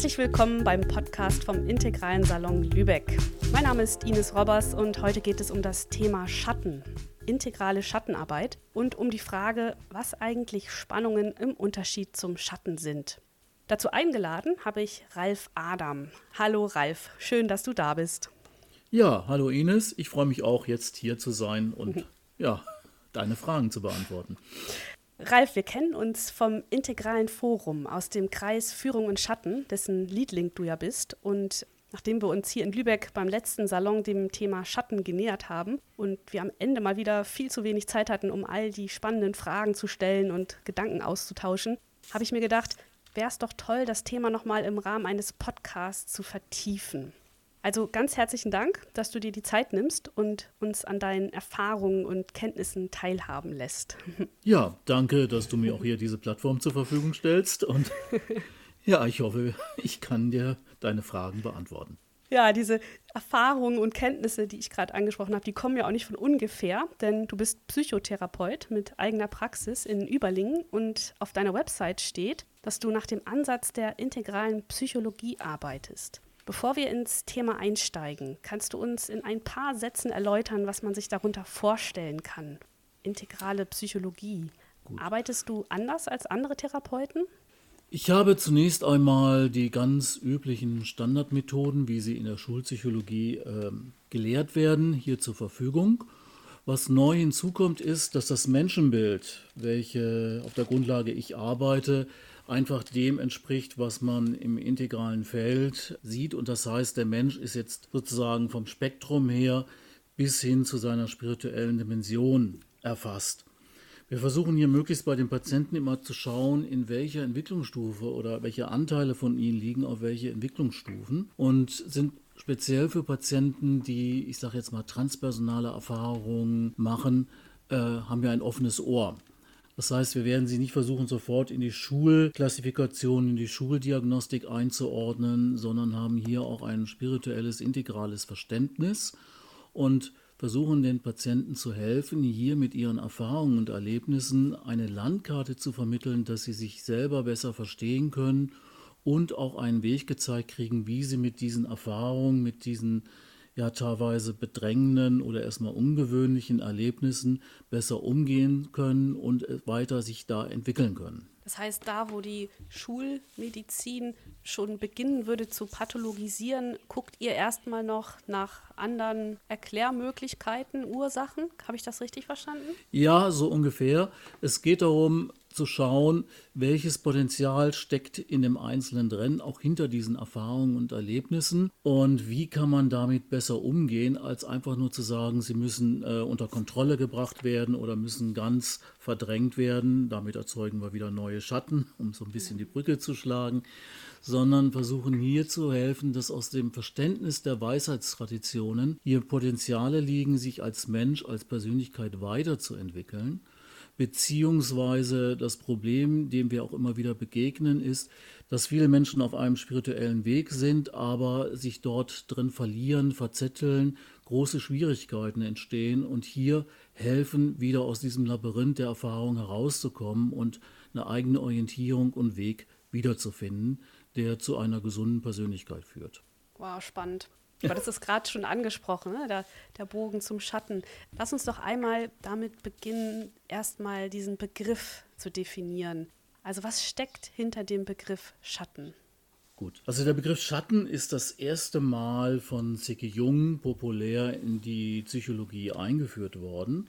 Herzlich willkommen beim Podcast vom Integralen Salon Lübeck. Mein Name ist Ines Robbers und heute geht es um das Thema Schatten, integrale Schattenarbeit und um die Frage, was eigentlich Spannungen im Unterschied zum Schatten sind. Dazu eingeladen habe ich Ralf Adam. Hallo Ralf, schön, dass du da bist. Ja, hallo Ines, ich freue mich auch jetzt hier zu sein und mhm. ja, deine Fragen zu beantworten. Ralf, wir kennen uns vom Integralen Forum aus dem Kreis Führung und Schatten, dessen Leadlink du ja bist. Und nachdem wir uns hier in Lübeck beim letzten Salon dem Thema Schatten genähert haben und wir am Ende mal wieder viel zu wenig Zeit hatten, um all die spannenden Fragen zu stellen und Gedanken auszutauschen, habe ich mir gedacht, wäre es doch toll, das Thema nochmal im Rahmen eines Podcasts zu vertiefen. Also ganz herzlichen Dank, dass du dir die Zeit nimmst und uns an deinen Erfahrungen und Kenntnissen teilhaben lässt. Ja, danke, dass du mir auch hier diese Plattform zur Verfügung stellst. Und ja, ich hoffe, ich kann dir deine Fragen beantworten. Ja, diese Erfahrungen und Kenntnisse, die ich gerade angesprochen habe, die kommen ja auch nicht von ungefähr, denn du bist Psychotherapeut mit eigener Praxis in Überlingen und auf deiner Website steht, dass du nach dem Ansatz der integralen Psychologie arbeitest. Bevor wir ins Thema einsteigen, kannst du uns in ein paar Sätzen erläutern, was man sich darunter vorstellen kann? Integrale Psychologie. Gut. Arbeitest du anders als andere Therapeuten? Ich habe zunächst einmal die ganz üblichen Standardmethoden, wie sie in der Schulpsychologie äh, gelehrt werden, hier zur Verfügung. Was neu hinzukommt, ist, dass das Menschenbild, welche auf der Grundlage ich arbeite, einfach dem entspricht, was man im integralen Feld sieht. Und das heißt, der Mensch ist jetzt sozusagen vom Spektrum her bis hin zu seiner spirituellen Dimension erfasst. Wir versuchen hier möglichst bei den Patienten immer zu schauen, in welcher Entwicklungsstufe oder welche Anteile von ihnen liegen auf welche Entwicklungsstufen und sind speziell für Patienten, die, ich sage jetzt mal, transpersonale Erfahrungen machen, äh, haben wir ein offenes Ohr. Das heißt, wir werden sie nicht versuchen, sofort in die Schulklassifikation, in die Schuldiagnostik einzuordnen, sondern haben hier auch ein spirituelles, integrales Verständnis und versuchen den Patienten zu helfen, hier mit ihren Erfahrungen und Erlebnissen eine Landkarte zu vermitteln, dass sie sich selber besser verstehen können und auch einen Weg gezeigt kriegen, wie sie mit diesen Erfahrungen, mit diesen ja teilweise bedrängenden oder erstmal ungewöhnlichen Erlebnissen besser umgehen können und weiter sich da entwickeln können. Das heißt, da, wo die Schulmedizin schon beginnen würde zu pathologisieren, guckt ihr erstmal noch nach anderen Erklärmöglichkeiten, Ursachen. Habe ich das richtig verstanden? Ja, so ungefähr. Es geht darum, zu schauen, welches Potenzial steckt in dem Einzelnen drin, auch hinter diesen Erfahrungen und Erlebnissen. Und wie kann man damit besser umgehen, als einfach nur zu sagen, sie müssen äh, unter Kontrolle gebracht werden oder müssen ganz verdrängt werden. Damit erzeugen wir wieder neue Schatten, um so ein bisschen die Brücke zu schlagen, sondern versuchen hier zu helfen, dass aus dem Verständnis der Weisheitstraditionen hier Potenziale liegen, sich als Mensch, als Persönlichkeit weiterzuentwickeln Beziehungsweise das Problem, dem wir auch immer wieder begegnen, ist, dass viele Menschen auf einem spirituellen Weg sind, aber sich dort drin verlieren, verzetteln, große Schwierigkeiten entstehen und hier helfen, wieder aus diesem Labyrinth der Erfahrung herauszukommen und eine eigene Orientierung und Weg wiederzufinden, der zu einer gesunden Persönlichkeit führt. Wow, spannend. Aber das ist gerade schon angesprochen, ne? der, der Bogen zum Schatten. Lass uns doch einmal damit beginnen, erstmal diesen Begriff zu definieren. Also was steckt hinter dem Begriff Schatten? Gut, also der Begriff Schatten ist das erste Mal von Zicke Jung populär in die Psychologie eingeführt worden.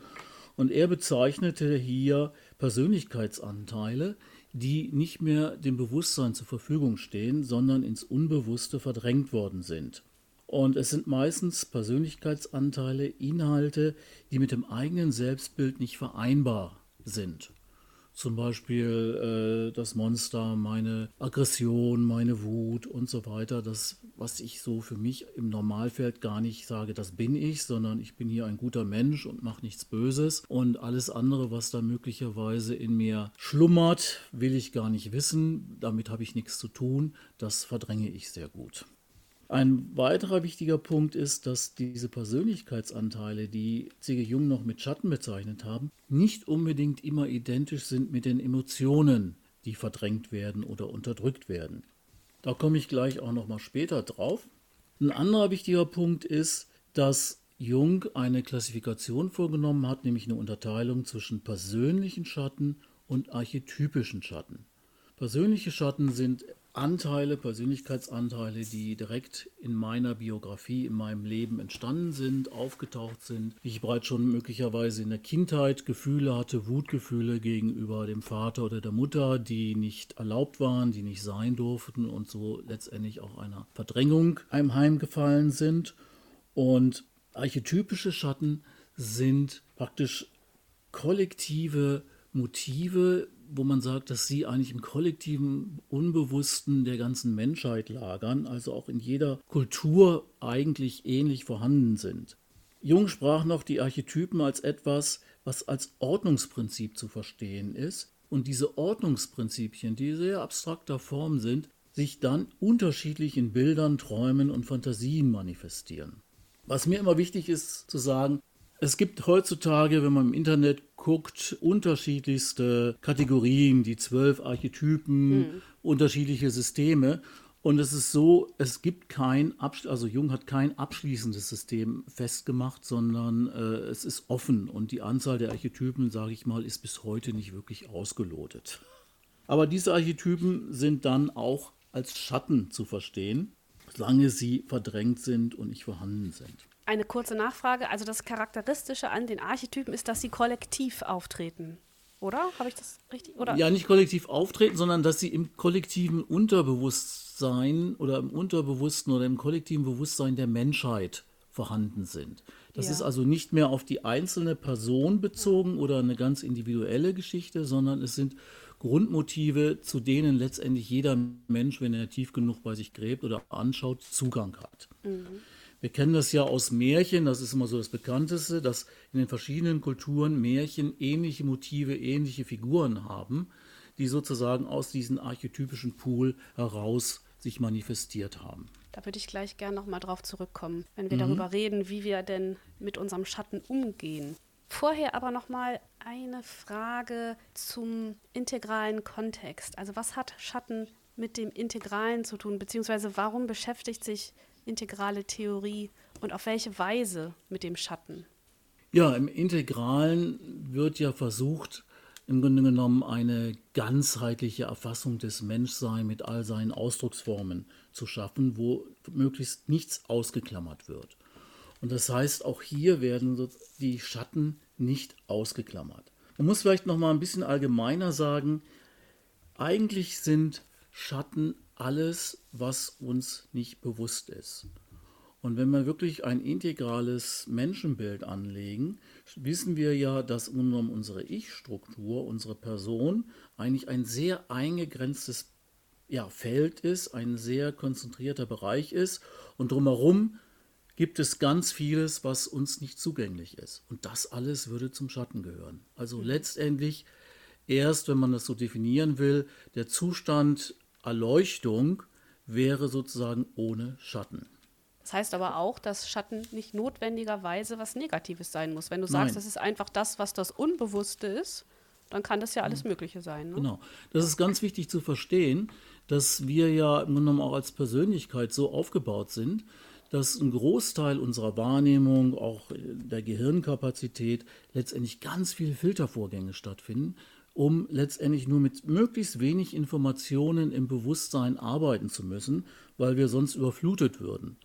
Und er bezeichnete hier Persönlichkeitsanteile, die nicht mehr dem Bewusstsein zur Verfügung stehen, sondern ins Unbewusste verdrängt worden sind. Und es sind meistens Persönlichkeitsanteile, Inhalte, die mit dem eigenen Selbstbild nicht vereinbar sind. Zum Beispiel äh, das Monster, meine Aggression, meine Wut und so weiter. Das, was ich so für mich im Normalfeld gar nicht sage, das bin ich, sondern ich bin hier ein guter Mensch und mache nichts Böses. Und alles andere, was da möglicherweise in mir schlummert, will ich gar nicht wissen. Damit habe ich nichts zu tun. Das verdränge ich sehr gut. Ein weiterer wichtiger Punkt ist, dass diese Persönlichkeitsanteile, die C.G. Jung noch mit Schatten bezeichnet haben, nicht unbedingt immer identisch sind mit den Emotionen, die verdrängt werden oder unterdrückt werden. Da komme ich gleich auch noch mal später drauf. Ein anderer wichtiger Punkt ist, dass Jung eine Klassifikation vorgenommen hat, nämlich eine Unterteilung zwischen persönlichen Schatten und archetypischen Schatten. Persönliche Schatten sind Anteile, Persönlichkeitsanteile, die direkt in meiner Biografie, in meinem Leben entstanden sind, aufgetaucht sind. Ich bereits schon möglicherweise in der Kindheit Gefühle hatte, Wutgefühle gegenüber dem Vater oder der Mutter, die nicht erlaubt waren, die nicht sein durften und so letztendlich auch einer Verdrängung heimgefallen sind. Und archetypische Schatten sind praktisch kollektive Motive, wo man sagt, dass sie eigentlich im kollektiven Unbewussten der ganzen Menschheit lagern, also auch in jeder Kultur eigentlich ähnlich vorhanden sind. Jung sprach noch die Archetypen als etwas, was als Ordnungsprinzip zu verstehen ist und diese Ordnungsprinzipien, die sehr abstrakter Form sind, sich dann unterschiedlich in Bildern, Träumen und Fantasien manifestieren. Was mir immer wichtig ist zu sagen, es gibt heutzutage, wenn man im Internet guckt, unterschiedlichste Kategorien, die zwölf Archetypen, mhm. unterschiedliche Systeme. Und es ist so, es gibt kein, also Jung hat kein abschließendes System festgemacht, sondern äh, es ist offen und die Anzahl der Archetypen, sage ich mal, ist bis heute nicht wirklich ausgelotet. Aber diese Archetypen sind dann auch als Schatten zu verstehen, solange sie verdrängt sind und nicht vorhanden sind. Eine kurze Nachfrage. Also das Charakteristische an den Archetypen ist, dass sie kollektiv auftreten. Oder? Habe ich das richtig? Oder? Ja, nicht kollektiv auftreten, sondern dass sie im kollektiven Unterbewusstsein oder im Unterbewussten oder im kollektiven Bewusstsein der Menschheit vorhanden sind. Das ja. ist also nicht mehr auf die einzelne Person bezogen oder eine ganz individuelle Geschichte, sondern es sind Grundmotive, zu denen letztendlich jeder Mensch, wenn er tief genug bei sich gräbt oder anschaut, Zugang hat. Mhm. Wir kennen das ja aus Märchen, das ist immer so das Bekannteste, dass in den verschiedenen Kulturen Märchen ähnliche Motive, ähnliche Figuren haben, die sozusagen aus diesem archetypischen Pool heraus sich manifestiert haben. Da würde ich gleich gerne nochmal drauf zurückkommen, wenn wir mhm. darüber reden, wie wir denn mit unserem Schatten umgehen. Vorher aber nochmal eine Frage zum integralen Kontext. Also was hat Schatten mit dem Integralen zu tun, beziehungsweise warum beschäftigt sich integrale Theorie und auf welche Weise mit dem Schatten? Ja, im Integralen wird ja versucht, im Grunde genommen eine ganzheitliche Erfassung des Menschseins mit all seinen Ausdrucksformen zu schaffen, wo möglichst nichts ausgeklammert wird. Und das heißt, auch hier werden die Schatten nicht ausgeklammert. Man muss vielleicht noch mal ein bisschen allgemeiner sagen, eigentlich sind Schatten alles, was uns nicht bewusst ist. Und wenn wir wirklich ein integrales Menschenbild anlegen, wissen wir ja, dass unsere Ich-Struktur, unsere Person eigentlich ein sehr eingegrenztes ja, Feld ist, ein sehr konzentrierter Bereich ist und drumherum gibt es ganz vieles, was uns nicht zugänglich ist. Und das alles würde zum Schatten gehören. Also mhm. letztendlich erst, wenn man das so definieren will, der Zustand Erleuchtung wäre sozusagen ohne Schatten. Das heißt aber auch, dass Schatten nicht notwendigerweise was Negatives sein muss. Wenn du sagst, Nein. das ist einfach das, was das Unbewusste ist, dann kann das ja alles Mögliche sein. Ne? Genau. Das ist ganz wichtig zu verstehen, dass wir ja im Grunde genommen auch als Persönlichkeit so aufgebaut sind, dass ein Großteil unserer Wahrnehmung, auch der Gehirnkapazität, letztendlich ganz viele Filtervorgänge stattfinden, um letztendlich nur mit möglichst wenig Informationen im Bewusstsein arbeiten zu müssen, weil wir sonst überflutet würden.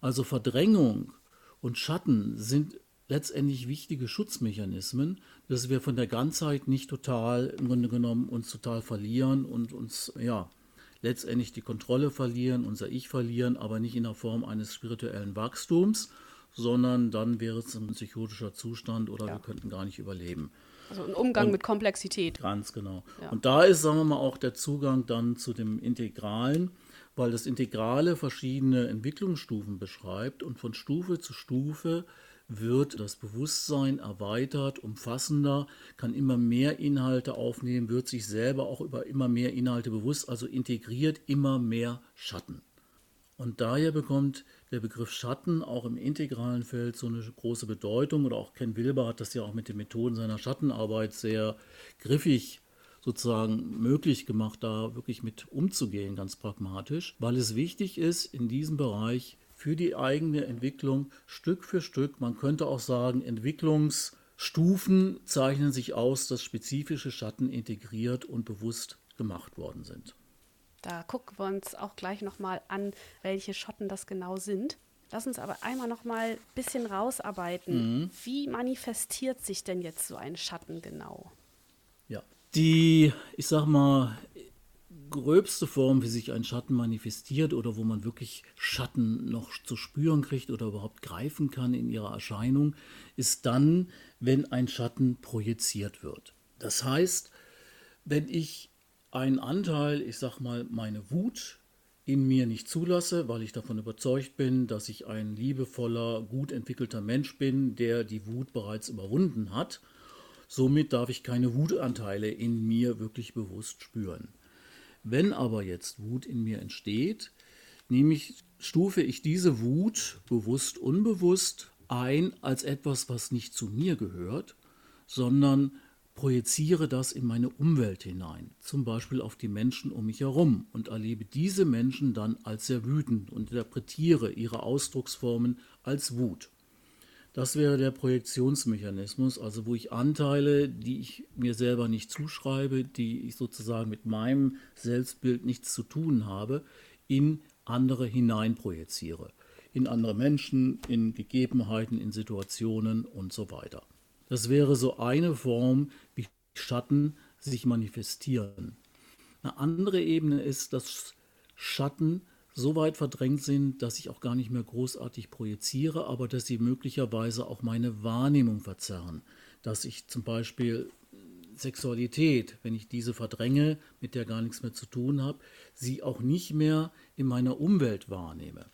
Also Verdrängung und Schatten sind letztendlich wichtige Schutzmechanismen, dass wir von der Ganzheit nicht total im Grunde genommen uns total verlieren und uns ja letztendlich die Kontrolle verlieren, unser Ich verlieren, aber nicht in der Form eines spirituellen Wachstums, sondern dann wäre es ein psychotischer Zustand oder ja. wir könnten gar nicht überleben. Also ein Umgang und, mit Komplexität. Ganz genau. Ja. Und da ist, sagen wir mal, auch der Zugang dann zu dem Integralen, weil das Integrale verschiedene Entwicklungsstufen beschreibt und von Stufe zu Stufe wird das Bewusstsein erweitert, umfassender, kann immer mehr Inhalte aufnehmen, wird sich selber auch über immer mehr Inhalte bewusst, also integriert immer mehr Schatten. Und daher bekommt der Begriff Schatten auch im integralen Feld so eine große Bedeutung. Oder auch Ken Wilber hat das ja auch mit den Methoden seiner Schattenarbeit sehr griffig sozusagen möglich gemacht, da wirklich mit umzugehen, ganz pragmatisch, weil es wichtig ist, in diesem Bereich für die eigene Entwicklung Stück für Stück, man könnte auch sagen, Entwicklungsstufen zeichnen sich aus, dass spezifische Schatten integriert und bewusst gemacht worden sind. Da gucken wir uns auch gleich nochmal an, welche Schotten das genau sind. Lass uns aber einmal nochmal ein bisschen rausarbeiten. Mhm. Wie manifestiert sich denn jetzt so ein Schatten genau? Ja, die, ich sag mal, gröbste Form, wie sich ein Schatten manifestiert oder wo man wirklich Schatten noch zu spüren kriegt oder überhaupt greifen kann in ihrer Erscheinung, ist dann, wenn ein Schatten projiziert wird. Das heißt, wenn ich einen Anteil, ich sag mal, meine Wut in mir nicht zulasse, weil ich davon überzeugt bin, dass ich ein liebevoller, gut entwickelter Mensch bin, der die Wut bereits überwunden hat. Somit darf ich keine Wutanteile in mir wirklich bewusst spüren. Wenn aber jetzt Wut in mir entsteht, nehme ich, stufe ich diese Wut bewusst, unbewusst ein als etwas, was nicht zu mir gehört, sondern projiziere das in meine Umwelt hinein, zum Beispiel auf die Menschen um mich herum und erlebe diese Menschen dann als sehr wütend und interpretiere ihre Ausdrucksformen als Wut. Das wäre der Projektionsmechanismus, also wo ich Anteile, die ich mir selber nicht zuschreibe, die ich sozusagen mit meinem Selbstbild nichts zu tun habe, in andere hineinprojiziere. In andere Menschen, in Gegebenheiten, in Situationen und so weiter. Das wäre so eine Form, wie Schatten sich manifestieren. Eine andere Ebene ist, dass Schatten so weit verdrängt sind, dass ich auch gar nicht mehr großartig projiziere, aber dass sie möglicherweise auch meine Wahrnehmung verzerren. Dass ich zum Beispiel Sexualität, wenn ich diese verdränge, mit der gar nichts mehr zu tun habe, sie auch nicht mehr in meiner Umwelt wahrnehme.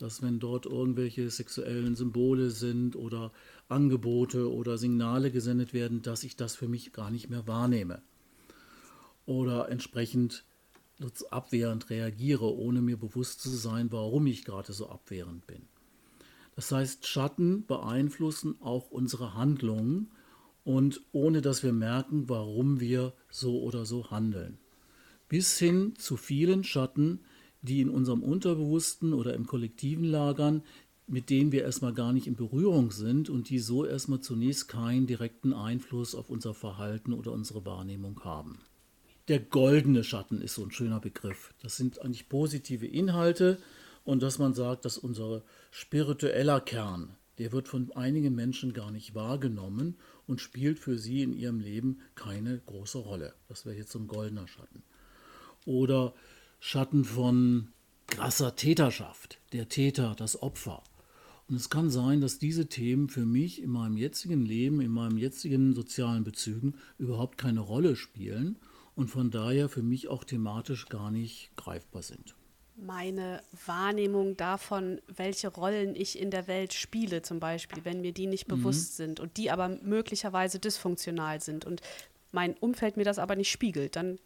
Dass wenn dort irgendwelche sexuellen Symbole sind oder Angebote oder Signale gesendet werden, dass ich das für mich gar nicht mehr wahrnehme. Oder entsprechend abwehrend reagiere, ohne mir bewusst zu sein, warum ich gerade so abwehrend bin. Das heißt, Schatten beeinflussen auch unsere Handlungen und ohne dass wir merken, warum wir so oder so handeln. Bis hin zu vielen Schatten, die in unserem Unterbewussten oder im Kollektiven lagern, mit denen wir erstmal gar nicht in Berührung sind und die so erstmal zunächst keinen direkten Einfluss auf unser Verhalten oder unsere Wahrnehmung haben. Der goldene Schatten ist so ein schöner Begriff. Das sind eigentlich positive Inhalte und dass man sagt, dass unser spiritueller Kern, der wird von einigen Menschen gar nicht wahrgenommen und spielt für sie in ihrem Leben keine große Rolle. Das wäre jetzt so ein goldener Schatten. Oder Schatten von krasser Täterschaft, der Täter, das Opfer. Und es kann sein, dass diese Themen für mich in meinem jetzigen Leben, in meinen jetzigen sozialen Bezügen überhaupt keine Rolle spielen und von daher für mich auch thematisch gar nicht greifbar sind. Meine Wahrnehmung davon, welche Rollen ich in der Welt spiele, zum Beispiel, wenn mir die nicht mhm. bewusst sind und die aber möglicherweise dysfunktional sind und mein Umfeld mir das aber nicht spiegelt, dann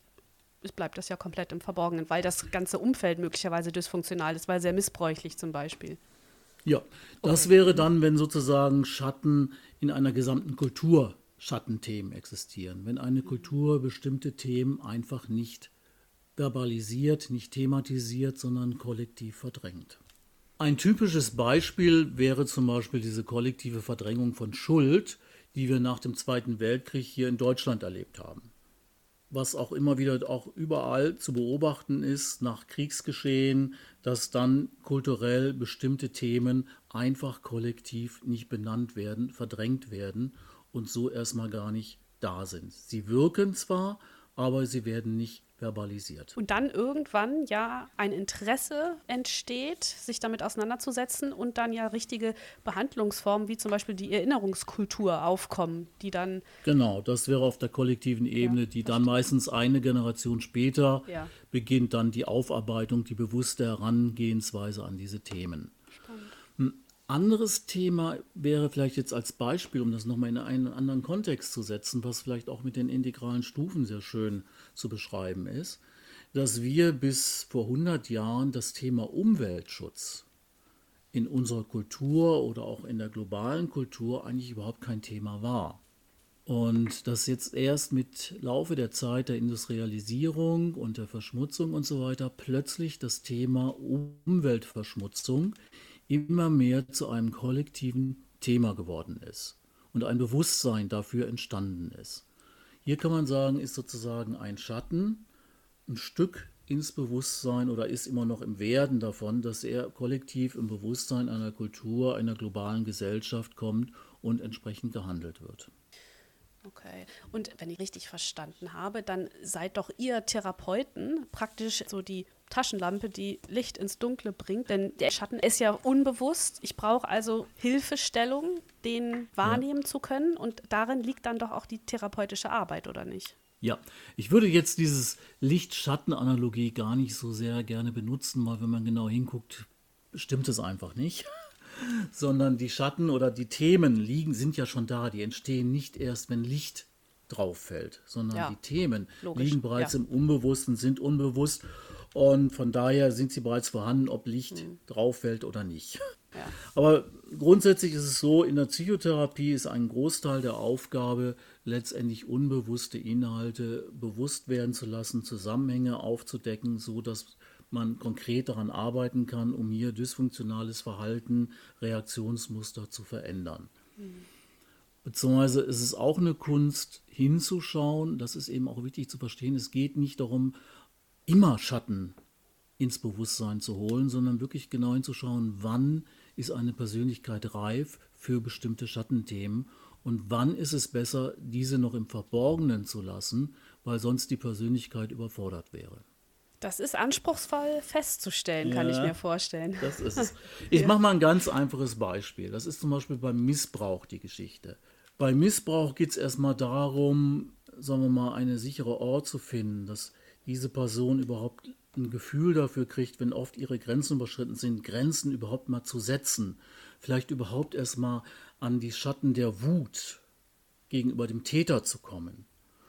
bleibt das ja komplett im Verborgenen, weil das ganze Umfeld möglicherweise dysfunktional ist, weil sehr missbräuchlich zum Beispiel. Ja, das okay. wäre dann, wenn sozusagen Schatten in einer gesamten Kultur Schattenthemen existieren. Wenn eine Kultur bestimmte Themen einfach nicht verbalisiert, nicht thematisiert, sondern kollektiv verdrängt. Ein typisches Beispiel wäre zum Beispiel diese kollektive Verdrängung von Schuld, die wir nach dem Zweiten Weltkrieg hier in Deutschland erlebt haben was auch immer wieder auch überall zu beobachten ist nach Kriegsgeschehen, dass dann kulturell bestimmte Themen einfach kollektiv nicht benannt werden, verdrängt werden und so erstmal gar nicht da sind. Sie wirken zwar, aber sie werden nicht verbalisiert. Und dann irgendwann ja ein Interesse entsteht, sich damit auseinanderzusetzen und dann ja richtige Behandlungsformen wie zum Beispiel die Erinnerungskultur aufkommen, die dann. Genau, das wäre auf der kollektiven Ebene, ja, die dann stimmt. meistens eine Generation später ja. beginnt dann die Aufarbeitung, die bewusste Herangehensweise an diese Themen. Anderes Thema wäre vielleicht jetzt als Beispiel, um das nochmal in einen anderen Kontext zu setzen, was vielleicht auch mit den integralen Stufen sehr schön zu beschreiben ist, dass wir bis vor 100 Jahren das Thema Umweltschutz in unserer Kultur oder auch in der globalen Kultur eigentlich überhaupt kein Thema war. Und dass jetzt erst mit Laufe der Zeit der Industrialisierung und der Verschmutzung und so weiter plötzlich das Thema Umweltverschmutzung immer mehr zu einem kollektiven Thema geworden ist und ein Bewusstsein dafür entstanden ist. Hier kann man sagen, ist sozusagen ein Schatten ein Stück ins Bewusstsein oder ist immer noch im Werden davon, dass er kollektiv im Bewusstsein einer Kultur, einer globalen Gesellschaft kommt und entsprechend gehandelt wird. Okay. Und wenn ich richtig verstanden habe, dann seid doch ihr Therapeuten praktisch so die Taschenlampe, die Licht ins Dunkle bringt. Denn der Schatten ist ja unbewusst. Ich brauche also Hilfestellung, den wahrnehmen ja. zu können. Und darin liegt dann doch auch die therapeutische Arbeit, oder nicht? Ja, ich würde jetzt dieses Licht-Schatten-Analogie gar nicht so sehr gerne benutzen, weil wenn man genau hinguckt, stimmt es einfach nicht. Sondern die Schatten oder die Themen liegen, sind ja schon da. Die entstehen nicht erst, wenn Licht drauf fällt, sondern ja, die Themen logisch, liegen bereits ja. im Unbewussten, sind unbewusst. Und von daher sind sie bereits vorhanden, ob Licht mhm. drauf fällt oder nicht. Ja. Aber grundsätzlich ist es so, in der Psychotherapie ist ein Großteil der Aufgabe, letztendlich unbewusste Inhalte bewusst werden zu lassen, Zusammenhänge aufzudecken, so dass man konkret daran arbeiten kann, um hier dysfunktionales Verhalten, Reaktionsmuster zu verändern. Mhm. Beziehungsweise ist es auch eine Kunst, hinzuschauen, das ist eben auch wichtig zu verstehen, es geht nicht darum, immer Schatten ins Bewusstsein zu holen, sondern wirklich genau hinzuschauen, wann ist eine Persönlichkeit reif für bestimmte Schattenthemen und wann ist es besser, diese noch im Verborgenen zu lassen, weil sonst die Persönlichkeit überfordert wäre. Das ist anspruchsvoll festzustellen, ja, kann ich mir vorstellen. Das ist es. Ich ja. mache mal ein ganz einfaches Beispiel. Das ist zum Beispiel beim Missbrauch die Geschichte. Bei Missbrauch geht es erstmal darum, sagen wir mal, eine sichere Ort zu finden, dass diese Person überhaupt ein Gefühl dafür kriegt, wenn oft ihre Grenzen überschritten sind, Grenzen überhaupt mal zu setzen. Vielleicht überhaupt erstmal an die Schatten der Wut gegenüber dem Täter zu kommen.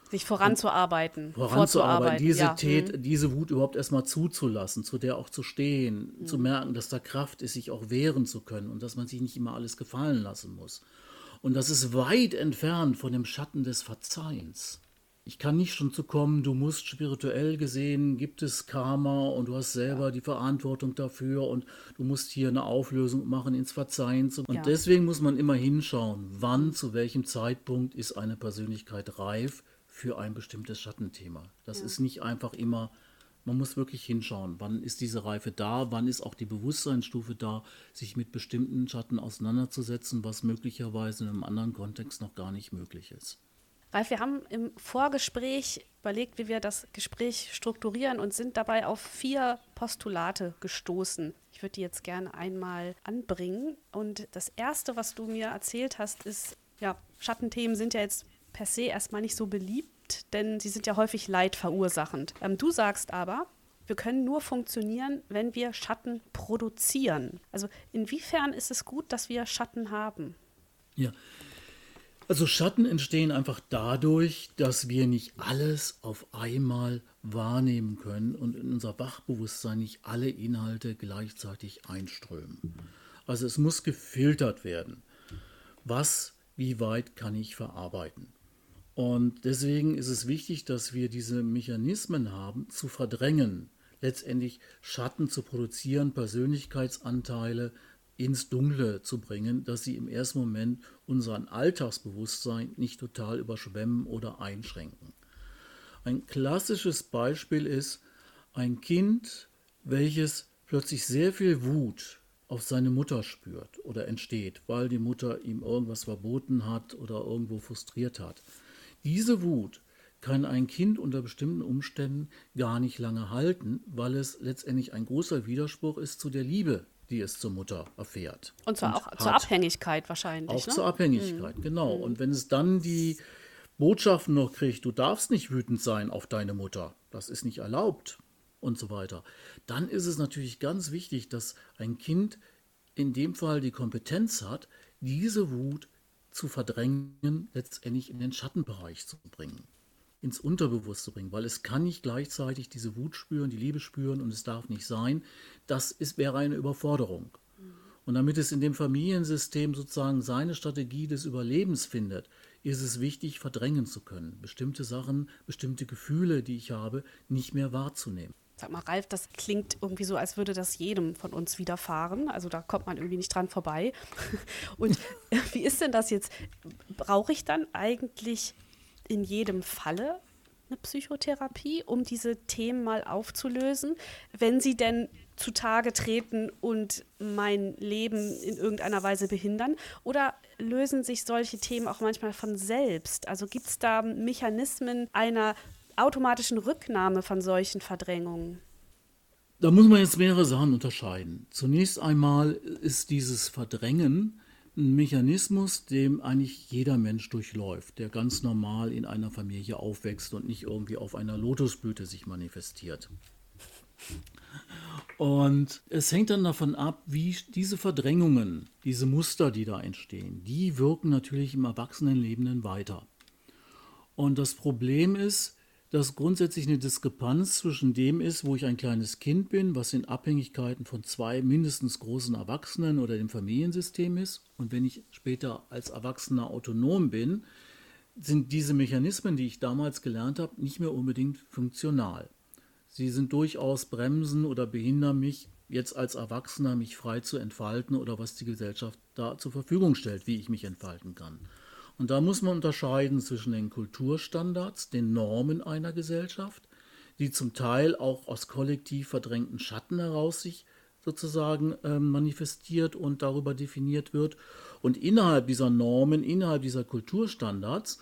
Sich voranzuarbeiten. Voranzuarbeiten, diese, ja. Tät, mhm. diese Wut überhaupt erstmal zuzulassen, zu der auch zu stehen, mhm. zu merken, dass da Kraft ist, sich auch wehren zu können und dass man sich nicht immer alles gefallen lassen muss. Und das ist weit entfernt von dem Schatten des Verzeihens ich kann nicht schon zu kommen, du musst spirituell gesehen, gibt es Karma und du hast selber die Verantwortung dafür und du musst hier eine Auflösung machen ins Verzeihen. Und ja. deswegen muss man immer hinschauen, wann, zu welchem Zeitpunkt ist eine Persönlichkeit reif für ein bestimmtes Schattenthema. Das ja. ist nicht einfach immer, man muss wirklich hinschauen, wann ist diese Reife da, wann ist auch die Bewusstseinsstufe da, sich mit bestimmten Schatten auseinanderzusetzen, was möglicherweise in einem anderen Kontext noch gar nicht möglich ist. Ralf, wir haben im Vorgespräch überlegt, wie wir das Gespräch strukturieren und sind dabei auf vier Postulate gestoßen. Ich würde die jetzt gerne einmal anbringen. Und das erste, was du mir erzählt hast, ist, ja, Schattenthemen sind ja jetzt per se erstmal nicht so beliebt, denn sie sind ja häufig leidverursachend. Ähm, du sagst aber, wir können nur funktionieren, wenn wir Schatten produzieren. Also inwiefern ist es gut, dass wir Schatten haben? Ja, also Schatten entstehen einfach dadurch, dass wir nicht alles auf einmal wahrnehmen können und in unser Wachbewusstsein nicht alle Inhalte gleichzeitig einströmen. Also es muss gefiltert werden. Was, wie weit kann ich verarbeiten? Und deswegen ist es wichtig, dass wir diese Mechanismen haben, zu verdrängen, letztendlich Schatten zu produzieren, Persönlichkeitsanteile ins Dunkle zu bringen, dass sie im ersten Moment unseren Alltagsbewusstsein nicht total überschwemmen oder einschränken. Ein klassisches Beispiel ist ein Kind, welches plötzlich sehr viel Wut auf seine Mutter spürt oder entsteht, weil die Mutter ihm irgendwas verboten hat oder irgendwo frustriert hat. Diese Wut kann ein Kind unter bestimmten Umständen gar nicht lange halten, weil es letztendlich ein großer Widerspruch ist zu der Liebe, die es zur Mutter erfährt. Und zwar und auch zur Abhängigkeit wahrscheinlich. Auch ne? zur Abhängigkeit, mhm. genau. Mhm. Und wenn es dann die Botschaften noch kriegt, du darfst nicht wütend sein auf deine Mutter, das ist nicht erlaubt und so weiter, dann ist es natürlich ganz wichtig, dass ein Kind in dem Fall die Kompetenz hat, diese Wut zu verdrängen, letztendlich in den Schattenbereich zu bringen ins Unterbewusste bringen, weil es kann nicht gleichzeitig diese Wut spüren, die Liebe spüren und es darf nicht sein. Das ist, wäre eine Überforderung. Und damit es in dem Familiensystem sozusagen seine Strategie des Überlebens findet, ist es wichtig, verdrängen zu können, bestimmte Sachen, bestimmte Gefühle, die ich habe, nicht mehr wahrzunehmen. Sag mal, Ralf, das klingt irgendwie so, als würde das jedem von uns widerfahren. Also da kommt man irgendwie nicht dran vorbei. Und wie ist denn das jetzt? Brauche ich dann eigentlich in jedem Falle eine Psychotherapie, um diese Themen mal aufzulösen, wenn sie denn zutage treten und mein Leben in irgendeiner Weise behindern? Oder lösen sich solche Themen auch manchmal von selbst? Also gibt es da Mechanismen einer automatischen Rücknahme von solchen Verdrängungen? Da muss man jetzt mehrere Sachen unterscheiden. Zunächst einmal ist dieses Verdrängen ein Mechanismus, dem eigentlich jeder Mensch durchläuft, der ganz normal in einer Familie aufwächst und nicht irgendwie auf einer Lotusblüte sich manifestiert. Und es hängt dann davon ab, wie diese Verdrängungen, diese Muster, die da entstehen, die wirken natürlich im Erwachsenenleben weiter. Und das Problem ist, dass grundsätzlich eine Diskrepanz zwischen dem ist, wo ich ein kleines Kind bin, was in Abhängigkeiten von zwei mindestens großen Erwachsenen oder dem Familiensystem ist, und wenn ich später als Erwachsener autonom bin, sind diese Mechanismen, die ich damals gelernt habe, nicht mehr unbedingt funktional. Sie sind durchaus bremsen oder behindern mich, jetzt als Erwachsener mich frei zu entfalten oder was die Gesellschaft da zur Verfügung stellt, wie ich mich entfalten kann. Und da muss man unterscheiden zwischen den Kulturstandards, den Normen einer Gesellschaft, die zum Teil auch aus kollektiv verdrängten Schatten heraus sich sozusagen äh, manifestiert und darüber definiert wird. Und innerhalb dieser Normen, innerhalb dieser Kulturstandards,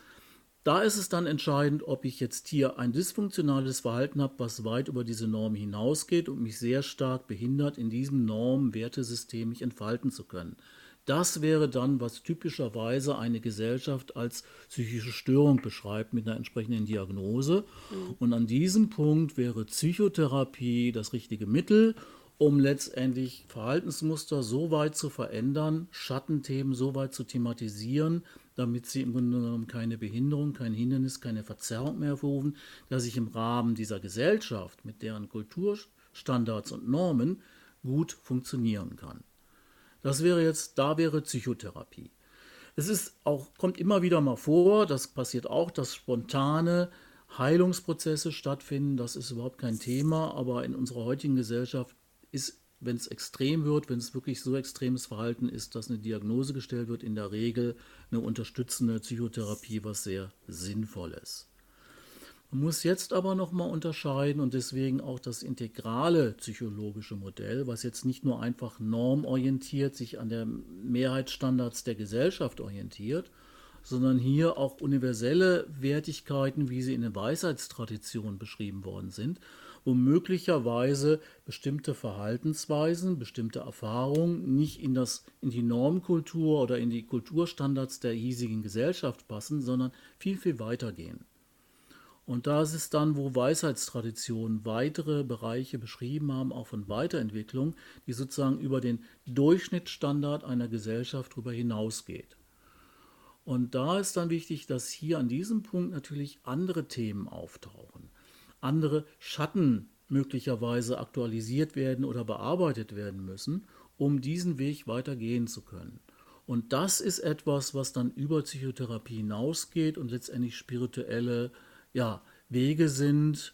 da ist es dann entscheidend, ob ich jetzt hier ein dysfunktionales Verhalten habe, was weit über diese Norm hinausgeht und mich sehr stark behindert, in diesem Norm-Wertesystem mich entfalten zu können. Das wäre dann, was typischerweise eine Gesellschaft als psychische Störung beschreibt mit einer entsprechenden Diagnose. Mhm. Und an diesem Punkt wäre Psychotherapie das richtige Mittel, um letztendlich Verhaltensmuster so weit zu verändern, Schattenthemen so weit zu thematisieren, damit sie im Grunde genommen keine Behinderung, kein Hindernis, keine Verzerrung mehr hervorrufen, dass ich im Rahmen dieser Gesellschaft mit deren Kulturstandards und Normen gut funktionieren kann. Das wäre jetzt, da wäre Psychotherapie. Es ist auch, kommt immer wieder mal vor, das passiert auch, dass spontane Heilungsprozesse stattfinden. Das ist überhaupt kein Thema, aber in unserer heutigen Gesellschaft ist, wenn es extrem wird, wenn es wirklich so extremes Verhalten ist, dass eine Diagnose gestellt wird, in der Regel eine unterstützende Psychotherapie, was sehr sinnvoll ist. Man muss jetzt aber nochmal unterscheiden und deswegen auch das integrale psychologische Modell, was jetzt nicht nur einfach normorientiert sich an der Mehrheitsstandards der Gesellschaft orientiert, sondern hier auch universelle Wertigkeiten, wie sie in der Weisheitstradition beschrieben worden sind, wo möglicherweise bestimmte Verhaltensweisen, bestimmte Erfahrungen nicht in, das, in die Normkultur oder in die Kulturstandards der hiesigen Gesellschaft passen, sondern viel, viel weiter gehen. Und da ist es dann, wo Weisheitstraditionen weitere Bereiche beschrieben haben, auch von Weiterentwicklung, die sozusagen über den Durchschnittsstandard einer Gesellschaft darüber hinausgeht. Und da ist dann wichtig, dass hier an diesem Punkt natürlich andere Themen auftauchen, andere Schatten möglicherweise aktualisiert werden oder bearbeitet werden müssen, um diesen Weg weitergehen zu können. Und das ist etwas, was dann über Psychotherapie hinausgeht und letztendlich spirituelle ja, Wege sind,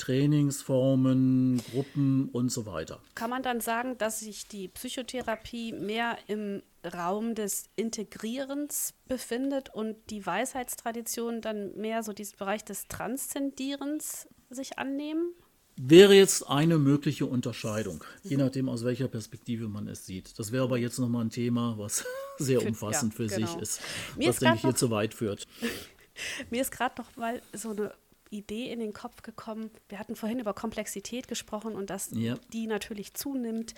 Trainingsformen, Gruppen und so weiter. Kann man dann sagen, dass sich die Psychotherapie mehr im Raum des Integrierens befindet und die Weisheitstraditionen dann mehr so diesen Bereich des Transzendierens sich annehmen? Wäre jetzt eine mögliche Unterscheidung, je nachdem, aus welcher Perspektive man es sieht. Das wäre aber jetzt nochmal ein Thema, was sehr umfassend für, ja, genau. sich ist, Mir was, denke ich, hier zu weit führt. Mir ist gerade noch mal so eine Idee in den Kopf gekommen. Wir hatten vorhin über Komplexität gesprochen und dass ja. die natürlich zunimmt.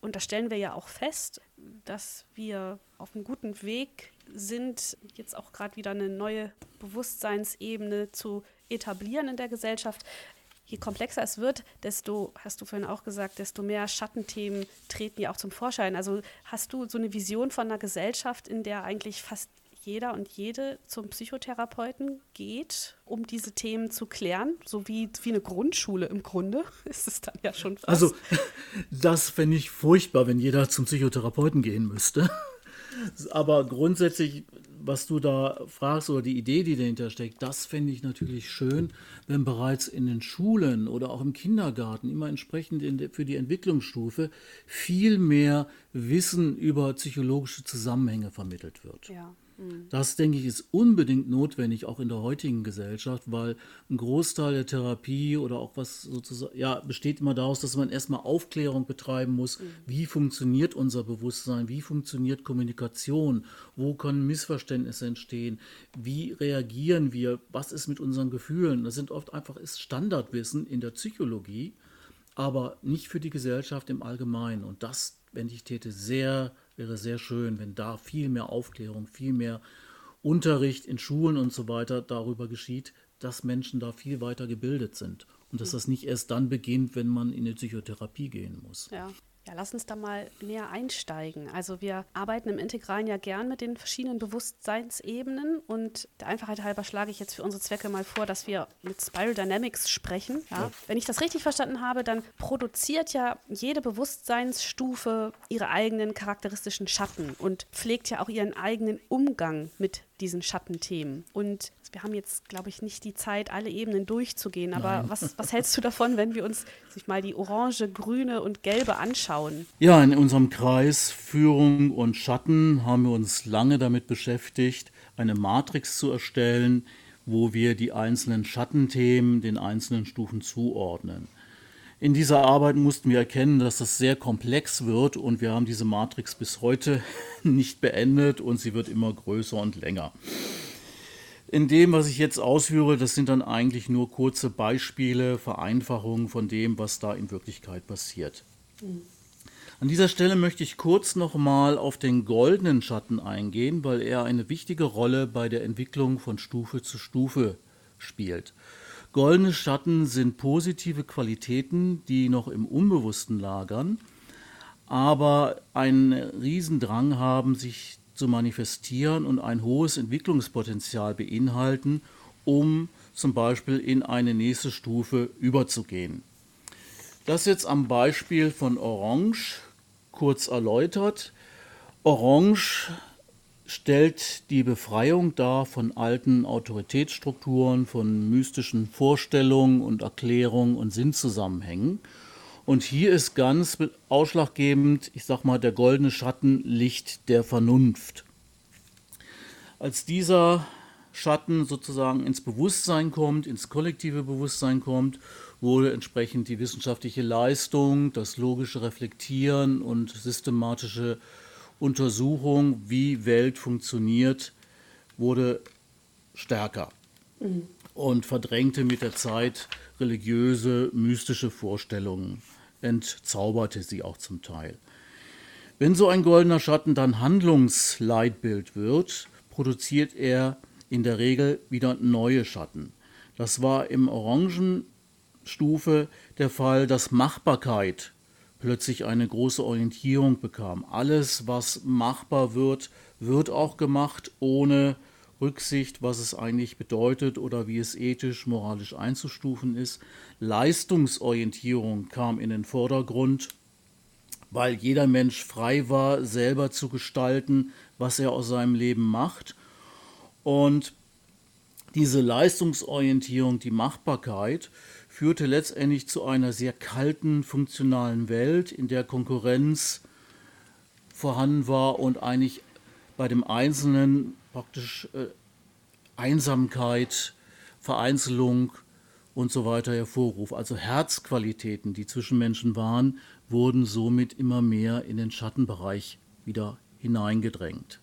Und da stellen wir ja auch fest, dass wir auf einem guten Weg sind, jetzt auch gerade wieder eine neue Bewusstseinsebene zu etablieren in der Gesellschaft. Je komplexer es wird, desto, hast du vorhin auch gesagt, desto mehr Schattenthemen treten ja auch zum Vorschein. Also hast du so eine Vision von einer Gesellschaft, in der eigentlich fast jeder und jede zum Psychotherapeuten geht, um diese Themen zu klären, so wie, wie eine Grundschule im Grunde, ist es dann ja schon fast. Also, das fände ich furchtbar, wenn jeder zum Psychotherapeuten gehen müsste. Aber grundsätzlich was du da fragst oder die Idee, die dahinter steckt, das fände ich natürlich schön, wenn bereits in den Schulen oder auch im Kindergarten immer entsprechend de, für die Entwicklungsstufe viel mehr Wissen über psychologische Zusammenhänge vermittelt wird. Ja. Das, denke ich, ist unbedingt notwendig, auch in der heutigen Gesellschaft, weil ein Großteil der Therapie oder auch was sozusagen, ja, besteht immer daraus, dass man erstmal Aufklärung betreiben muss. Mhm. Wie funktioniert unser Bewusstsein? Wie funktioniert Kommunikation? Wo können Missverständnisse entstehen? Wie reagieren wir? Was ist mit unseren Gefühlen? Das sind oft einfach ist Standardwissen in der Psychologie, aber nicht für die Gesellschaft im Allgemeinen. Und das, wenn ich täte, sehr wäre sehr schön, wenn da viel mehr Aufklärung, viel mehr Unterricht in Schulen und so weiter darüber geschieht, dass Menschen da viel weiter gebildet sind und dass das nicht erst dann beginnt, wenn man in eine Psychotherapie gehen muss. Ja. Ja, lass uns da mal näher einsteigen. Also wir arbeiten im Integralen ja gern mit den verschiedenen Bewusstseinsebenen und der Einfachheit halber schlage ich jetzt für unsere Zwecke mal vor, dass wir mit Spiral Dynamics sprechen. Ja? Ja. Wenn ich das richtig verstanden habe, dann produziert ja jede Bewusstseinsstufe ihre eigenen charakteristischen Schatten und pflegt ja auch ihren eigenen Umgang mit diesen Schattenthemen. Und wir haben jetzt, glaube ich, nicht die Zeit, alle Ebenen durchzugehen. Aber was, was hältst du davon, wenn wir uns sich mal die orange, grüne und gelbe anschauen? Ja, in unserem Kreis Führung und Schatten haben wir uns lange damit beschäftigt, eine Matrix zu erstellen, wo wir die einzelnen Schattenthemen den einzelnen Stufen zuordnen. In dieser Arbeit mussten wir erkennen, dass das sehr komplex wird und wir haben diese Matrix bis heute nicht beendet und sie wird immer größer und länger. In dem, was ich jetzt ausführe, das sind dann eigentlich nur kurze Beispiele, Vereinfachungen von dem, was da in Wirklichkeit passiert. An dieser Stelle möchte ich kurz nochmal auf den goldenen Schatten eingehen, weil er eine wichtige Rolle bei der Entwicklung von Stufe zu Stufe spielt. Goldene Schatten sind positive Qualitäten, die noch im Unbewussten lagern, aber einen Riesendrang haben, sich zu manifestieren und ein hohes Entwicklungspotenzial beinhalten, um zum Beispiel in eine nächste Stufe überzugehen. Das jetzt am Beispiel von Orange kurz erläutert. Orange stellt die Befreiung dar von alten Autoritätsstrukturen, von mystischen Vorstellungen und Erklärungen und Sinnzusammenhängen. Und hier ist ganz ausschlaggebend, ich sag mal, der goldene Schatten Licht der Vernunft. Als dieser Schatten sozusagen ins Bewusstsein kommt, ins kollektive Bewusstsein kommt, wurde entsprechend die wissenschaftliche Leistung, das logische Reflektieren und systematische Untersuchung, wie Welt funktioniert, wurde stärker mhm. und verdrängte mit der Zeit religiöse, mystische Vorstellungen, entzauberte sie auch zum Teil. Wenn so ein goldener Schatten dann Handlungsleitbild wird, produziert er in der Regel wieder neue Schatten. Das war im Orangenstufe der Fall, dass Machbarkeit plötzlich eine große Orientierung bekam. Alles, was machbar wird, wird auch gemacht, ohne Rücksicht, was es eigentlich bedeutet oder wie es ethisch, moralisch einzustufen ist. Leistungsorientierung kam in den Vordergrund, weil jeder Mensch frei war, selber zu gestalten, was er aus seinem Leben macht. Und diese Leistungsorientierung, die Machbarkeit, führte letztendlich zu einer sehr kalten, funktionalen Welt, in der Konkurrenz vorhanden war und eigentlich bei dem Einzelnen praktisch äh, Einsamkeit, Vereinzelung und so weiter hervorruft. Also Herzqualitäten, die zwischen Menschen waren, wurden somit immer mehr in den Schattenbereich wieder hineingedrängt.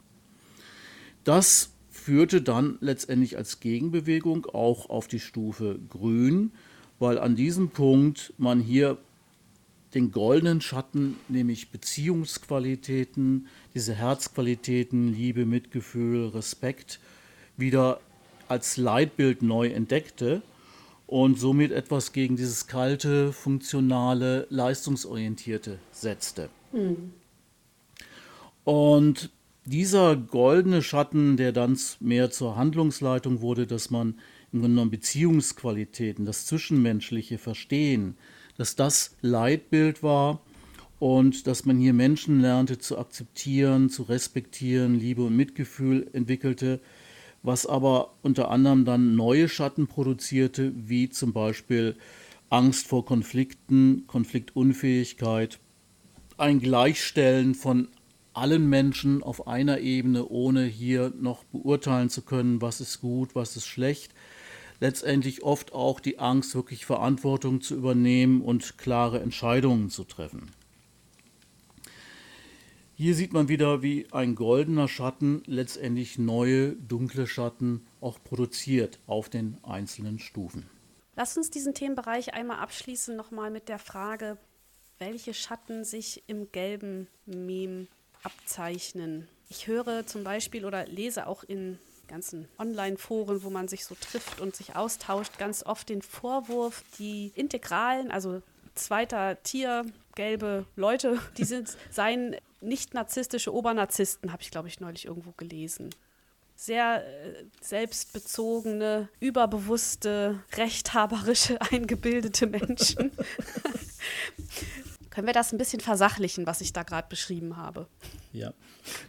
Das führte dann letztendlich als Gegenbewegung auch auf die Stufe Grün, weil an diesem Punkt man hier den goldenen Schatten, nämlich Beziehungsqualitäten, diese Herzqualitäten, Liebe, Mitgefühl, Respekt, wieder als Leitbild neu entdeckte und somit etwas gegen dieses kalte, funktionale, leistungsorientierte setzte. Mhm. Und dieser goldene Schatten, der dann mehr zur Handlungsleitung wurde, dass man im Grunde genommen Beziehungsqualitäten, das zwischenmenschliche Verstehen, dass das Leitbild war und dass man hier Menschen lernte zu akzeptieren, zu respektieren, Liebe und Mitgefühl entwickelte, was aber unter anderem dann neue Schatten produzierte, wie zum Beispiel Angst vor Konflikten, Konfliktunfähigkeit, ein Gleichstellen von allen Menschen auf einer Ebene, ohne hier noch beurteilen zu können, was ist gut, was ist schlecht. Letztendlich oft auch die Angst, wirklich Verantwortung zu übernehmen und klare Entscheidungen zu treffen. Hier sieht man wieder, wie ein goldener Schatten letztendlich neue dunkle Schatten auch produziert auf den einzelnen Stufen. Lass uns diesen Themenbereich einmal abschließen, nochmal mit der Frage, welche Schatten sich im gelben Mem abzeichnen. Ich höre zum Beispiel oder lese auch in ganzen Online-Foren, wo man sich so trifft und sich austauscht, ganz oft den Vorwurf, die Integralen, also zweiter Tier, gelbe Leute, die sind, seien nicht narzisstische Obernarzissten, habe ich, glaube ich, neulich irgendwo gelesen. Sehr äh, selbstbezogene, überbewusste, rechthaberische, eingebildete Menschen. Können wir das ein bisschen versachlichen, was ich da gerade beschrieben habe? Ja.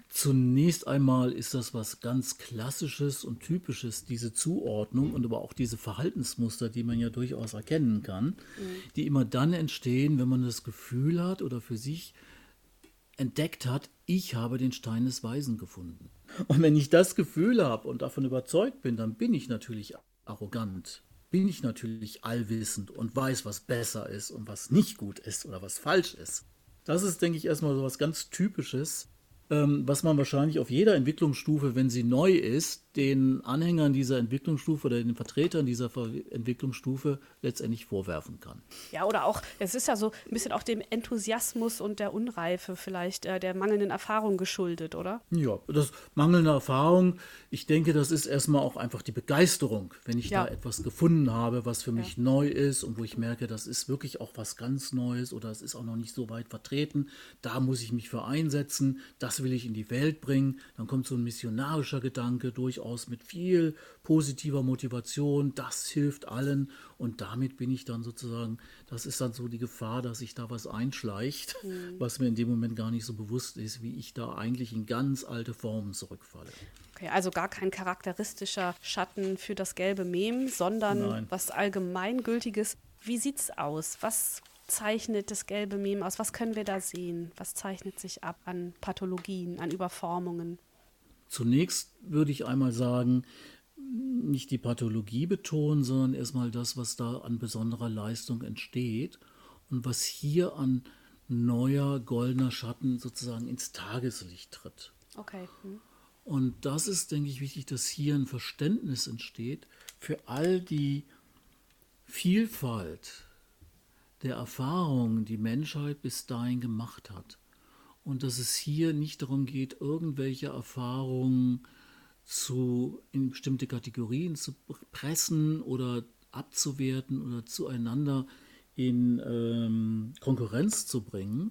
Zunächst einmal ist das was ganz Klassisches und Typisches, diese Zuordnung und aber auch diese Verhaltensmuster, die man ja durchaus erkennen kann, mhm. die immer dann entstehen, wenn man das Gefühl hat oder für sich entdeckt hat, ich habe den Stein des Weisen gefunden. Und wenn ich das Gefühl habe und davon überzeugt bin, dann bin ich natürlich arrogant bin ich natürlich allwissend und weiß, was besser ist und was nicht gut ist oder was falsch ist. Das ist, denke ich, erstmal so was ganz Typisches ähm, was man wahrscheinlich auf jeder Entwicklungsstufe, wenn sie neu ist, den Anhängern dieser Entwicklungsstufe oder den Vertretern dieser Entwicklungsstufe letztendlich vorwerfen kann. Ja, oder auch, es ist ja so ein bisschen auch dem Enthusiasmus und der Unreife vielleicht, äh, der mangelnden Erfahrung geschuldet, oder? Ja, das mangelnde Erfahrung, ich denke, das ist erstmal auch einfach die Begeisterung, wenn ich ja. da etwas gefunden habe, was für mich ja. neu ist und wo ich merke, das ist wirklich auch was ganz Neues oder es ist auch noch nicht so weit vertreten, da muss ich mich für einsetzen, das will ich in die Welt bringen. Dann kommt so ein missionarischer Gedanke durchaus mit viel positiver Motivation. Das hilft allen und damit bin ich dann sozusagen, das ist dann so die Gefahr, dass sich da was einschleicht, mhm. was mir in dem Moment gar nicht so bewusst ist, wie ich da eigentlich in ganz alte Formen zurückfalle. Okay, also gar kein charakteristischer Schatten für das gelbe Mem, sondern Nein. was allgemeingültiges. Wie sieht's aus? Was zeichnet das gelbe Mem aus? Was können wir da sehen? Was zeichnet sich ab an Pathologien, an Überformungen? Zunächst würde ich einmal sagen, nicht die Pathologie betonen, sondern erstmal das, was da an besonderer Leistung entsteht und was hier an neuer goldener Schatten sozusagen ins Tageslicht tritt. Okay. Hm. Und das ist, denke ich, wichtig, dass hier ein Verständnis entsteht für all die Vielfalt der Erfahrungen die Menschheit bis dahin gemacht hat. Und dass es hier nicht darum geht, irgendwelche Erfahrungen zu, in bestimmte Kategorien zu pressen oder abzuwerten oder zueinander in ähm, Konkurrenz zu bringen,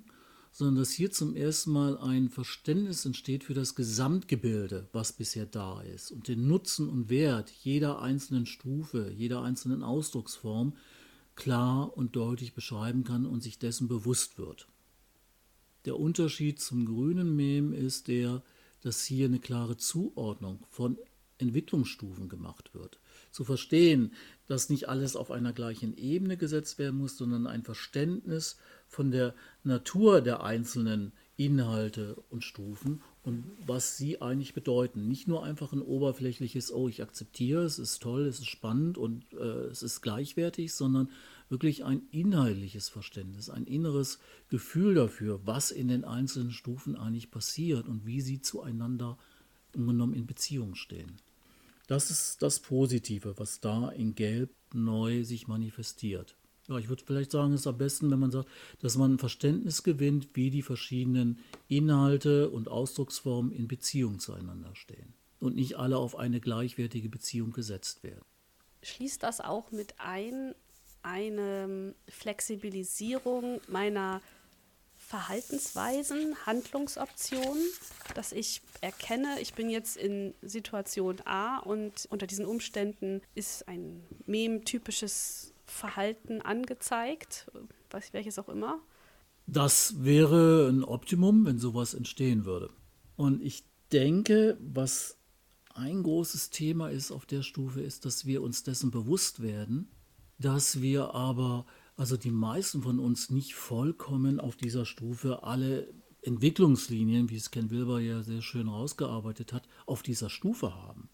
sondern dass hier zum ersten Mal ein Verständnis entsteht für das Gesamtgebilde, was bisher da ist und den Nutzen und Wert jeder einzelnen Stufe, jeder einzelnen Ausdrucksform, klar und deutlich beschreiben kann und sich dessen bewusst wird. Der Unterschied zum grünen Mem ist der, dass hier eine klare Zuordnung von Entwicklungsstufen gemacht wird. Zu verstehen, dass nicht alles auf einer gleichen Ebene gesetzt werden muss, sondern ein Verständnis von der Natur der einzelnen Inhalte und Stufen und was sie eigentlich bedeuten. Nicht nur einfach ein oberflächliches, oh, ich akzeptiere, es ist toll, es ist spannend und äh, es ist gleichwertig, sondern wirklich ein inhaltliches Verständnis, ein inneres Gefühl dafür, was in den einzelnen Stufen eigentlich passiert und wie sie zueinander genommen in Beziehung stehen. Das ist das Positive, was da in Gelb neu sich manifestiert. Ja, ich würde vielleicht sagen, es ist am besten, wenn man sagt, dass man ein Verständnis gewinnt, wie die verschiedenen Inhalte und Ausdrucksformen in Beziehung zueinander stehen und nicht alle auf eine gleichwertige Beziehung gesetzt werden. Schließt das auch mit ein, eine Flexibilisierung meiner Verhaltensweisen, Handlungsoptionen, dass ich erkenne, ich bin jetzt in Situation A und unter diesen Umständen ist ein Mem-typisches Verhalten angezeigt, welches auch immer. Das wäre ein Optimum, wenn sowas entstehen würde. Und ich denke, was ein großes Thema ist auf der Stufe, ist, dass wir uns dessen bewusst werden, dass wir aber, also die meisten von uns nicht vollkommen auf dieser Stufe alle Entwicklungslinien, wie es Ken Wilber ja sehr schön rausgearbeitet hat, auf dieser Stufe haben.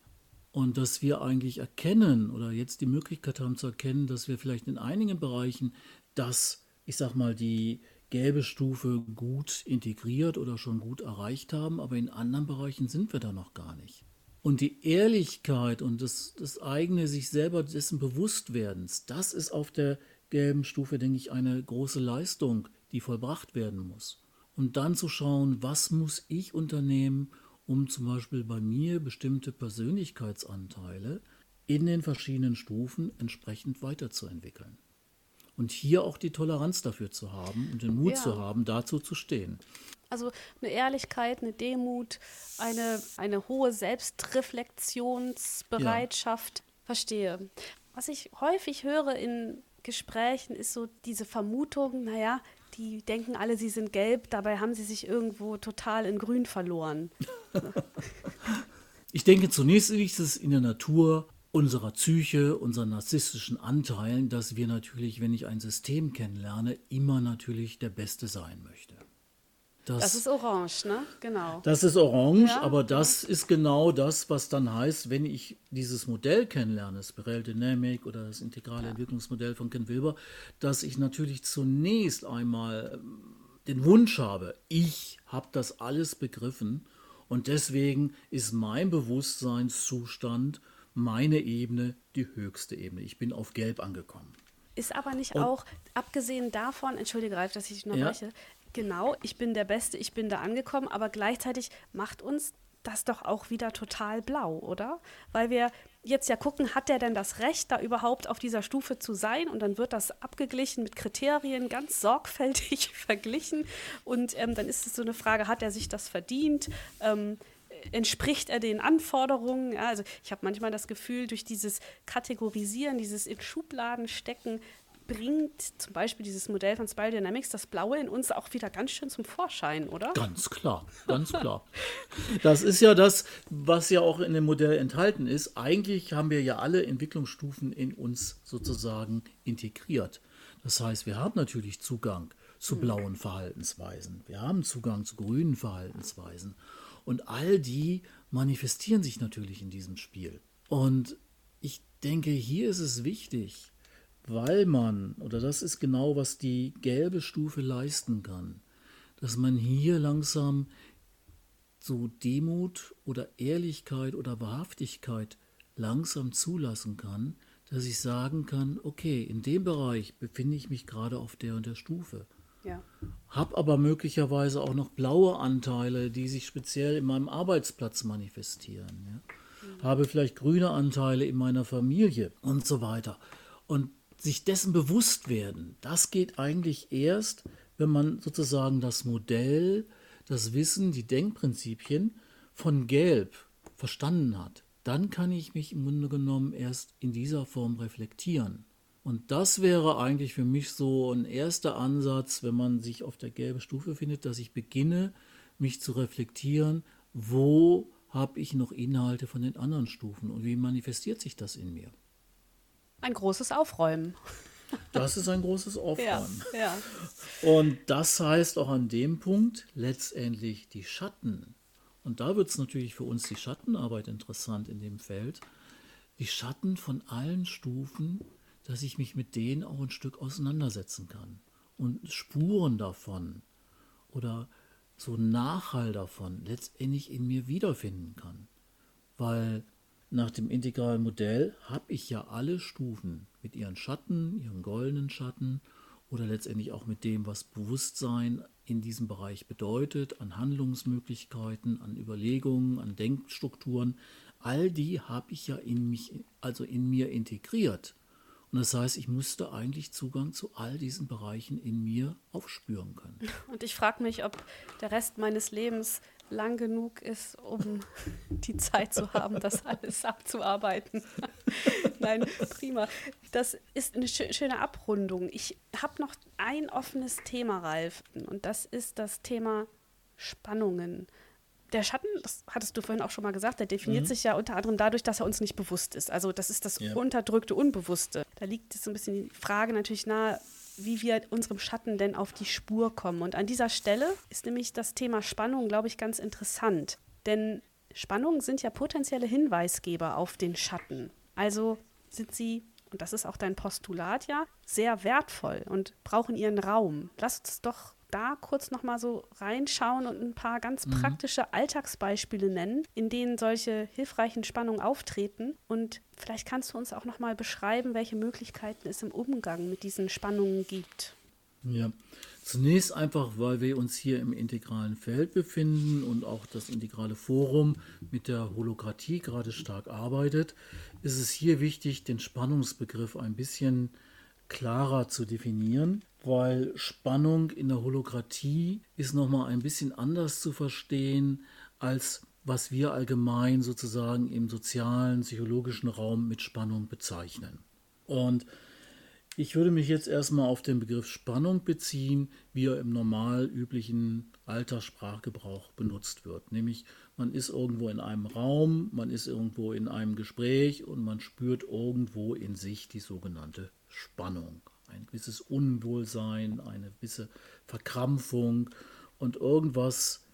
Und dass wir eigentlich erkennen oder jetzt die Möglichkeit haben zu erkennen, dass wir vielleicht in einigen Bereichen das, ich sag mal, die gelbe Stufe gut integriert oder schon gut erreicht haben, aber in anderen Bereichen sind wir da noch gar nicht. Und die Ehrlichkeit und das, das eigene sich selber dessen Bewusstwerdens, das ist auf der gelben Stufe, denke ich, eine große Leistung, die vollbracht werden muss. Und dann zu schauen, was muss ich unternehmen, um zum Beispiel bei mir bestimmte Persönlichkeitsanteile in den verschiedenen Stufen entsprechend weiterzuentwickeln. Und hier auch die Toleranz dafür zu haben und den Mut ja. zu haben, dazu zu stehen. Also eine Ehrlichkeit, eine Demut, eine, eine hohe Selbstreflexionsbereitschaft. Ja. Verstehe. Was ich häufig höre in Gesprächen ist so diese Vermutung, naja, die denken alle, sie sind gelb, dabei haben sie sich irgendwo total in grün verloren. ich denke, zunächst ist es in der Natur unserer Psyche, unseren narzisstischen Anteilen, dass wir natürlich, wenn ich ein System kennenlerne, immer natürlich der Beste sein möchte. Das, das, ist orange, ne? Genau. Das ist orange, ja, aber das ja. ist genau das, was dann heißt, wenn ich dieses Modell kennenlerne, das Spiral Dynamic oder das integrale ja. Entwicklungsmodell von Ken Wilber, dass ich natürlich zunächst einmal ähm, den Wunsch habe, ich habe das alles begriffen und deswegen ist mein Bewusstseinszustand, meine Ebene, die höchste Ebene. Ich bin auf Gelb angekommen. Ist aber nicht und, auch, abgesehen davon, entschuldige Ralf, dass ich noch ja. Breche, genau, ich bin der Beste, ich bin da angekommen, aber gleichzeitig macht uns das doch auch wieder total blau, oder? Weil wir jetzt ja gucken, hat der denn das Recht, da überhaupt auf dieser Stufe zu sein? Und dann wird das abgeglichen mit Kriterien, ganz sorgfältig verglichen. Und ähm, dann ist es so eine Frage, hat er sich das verdient? Ähm, entspricht er den Anforderungen? Ja, also ich habe manchmal das Gefühl, durch dieses Kategorisieren, dieses in Schubladen stecken, bringt zum Beispiel dieses Modell von Spiral Dynamics das Blaue in uns auch wieder ganz schön zum Vorschein, oder? Ganz klar, ganz klar. Das ist ja das, was ja auch in dem Modell enthalten ist. Eigentlich haben wir ja alle Entwicklungsstufen in uns sozusagen integriert. Das heißt, wir haben natürlich Zugang zu hm. blauen Verhaltensweisen. Wir haben Zugang zu grünen Verhaltensweisen. Und all die manifestieren sich natürlich in diesem Spiel. Und ich denke, hier ist es wichtig, weil man, oder das ist genau, was die gelbe Stufe leisten kann, dass man hier langsam so Demut oder Ehrlichkeit oder Wahrhaftigkeit langsam zulassen kann, dass ich sagen kann, okay, in dem Bereich befinde ich mich gerade auf der und der Stufe. Ja. Hab aber möglicherweise auch noch blaue Anteile, die sich speziell in meinem Arbeitsplatz manifestieren. Ja? Mhm. Habe vielleicht grüne Anteile in meiner Familie und so weiter. Und sich dessen bewusst werden, das geht eigentlich erst, wenn man sozusagen das Modell, das Wissen, die Denkprinzipien von Gelb verstanden hat. Dann kann ich mich im Grunde genommen erst in dieser Form reflektieren. Und das wäre eigentlich für mich so ein erster Ansatz, wenn man sich auf der gelben Stufe findet, dass ich beginne, mich zu reflektieren, wo habe ich noch Inhalte von den anderen Stufen und wie manifestiert sich das in mir. Ein großes Aufräumen. Das ist ein großes Aufräumen. Ja, ja. Und das heißt auch an dem Punkt letztendlich die Schatten. Und da wird es natürlich für uns die Schattenarbeit interessant in dem Feld. Die Schatten von allen Stufen, dass ich mich mit denen auch ein Stück auseinandersetzen kann. Und Spuren davon oder so Nachhall davon letztendlich in mir wiederfinden kann. Weil nach dem integralen Modell habe ich ja alle Stufen mit ihren Schatten, ihren goldenen Schatten oder letztendlich auch mit dem, was Bewusstsein in diesem Bereich bedeutet, an Handlungsmöglichkeiten, an Überlegungen, an Denkstrukturen. All die habe ich ja in mich, also in mir integriert. Und das heißt, ich musste eigentlich Zugang zu all diesen Bereichen in mir aufspüren können. Und ich frage mich, ob der Rest meines Lebens lang genug ist, um die Zeit zu haben, das alles abzuarbeiten. Nein, prima. Das ist eine schöne Abrundung. Ich habe noch ein offenes Thema, Ralf, und das ist das Thema Spannungen. Der Schatten, das hattest du vorhin auch schon mal gesagt, der definiert mhm. sich ja unter anderem dadurch, dass er uns nicht bewusst ist. Also das ist das ja. unterdrückte Unbewusste. Da liegt so ein bisschen die Frage natürlich nahe, wie wir unserem Schatten denn auf die Spur kommen. Und an dieser Stelle ist nämlich das Thema Spannung, glaube ich, ganz interessant. Denn Spannungen sind ja potenzielle Hinweisgeber auf den Schatten. Also sind sie, und das ist auch dein Postulat ja, sehr wertvoll und brauchen ihren Raum. Lass uns doch da kurz noch mal so reinschauen und ein paar ganz mhm. praktische Alltagsbeispiele nennen, in denen solche hilfreichen Spannungen auftreten. Und vielleicht kannst du uns auch noch mal beschreiben, welche Möglichkeiten es im Umgang mit diesen Spannungen gibt. Ja, zunächst einfach, weil wir uns hier im integralen Feld befinden und auch das integrale Forum mit der Holokratie gerade stark arbeitet, ist es hier wichtig, den Spannungsbegriff ein bisschen klarer zu definieren weil Spannung in der Holokratie ist nochmal ein bisschen anders zu verstehen, als was wir allgemein sozusagen im sozialen, psychologischen Raum mit Spannung bezeichnen. Und ich würde mich jetzt erstmal auf den Begriff Spannung beziehen, wie er im normal üblichen Alltagssprachgebrauch benutzt wird. Nämlich, man ist irgendwo in einem Raum, man ist irgendwo in einem Gespräch und man spürt irgendwo in sich die sogenannte Spannung ein gewisses Unwohlsein, eine gewisse Verkrampfung und irgendwas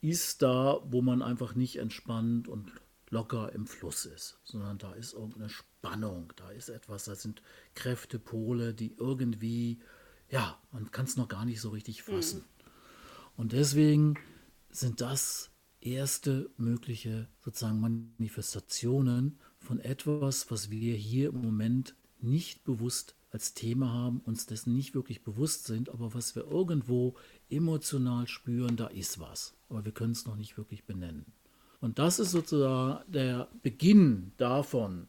ist da, wo man einfach nicht entspannt und locker im Fluss ist, sondern da ist irgendeine Spannung, da ist etwas, da sind Kräftepole, die irgendwie, ja, man kann es noch gar nicht so richtig fassen. Mhm. Und deswegen sind das erste mögliche sozusagen Manifestationen von etwas, was wir hier im Moment nicht bewusst als Thema haben, uns dessen nicht wirklich bewusst sind, aber was wir irgendwo emotional spüren, da ist was. Aber wir können es noch nicht wirklich benennen. Und das ist sozusagen der Beginn davon,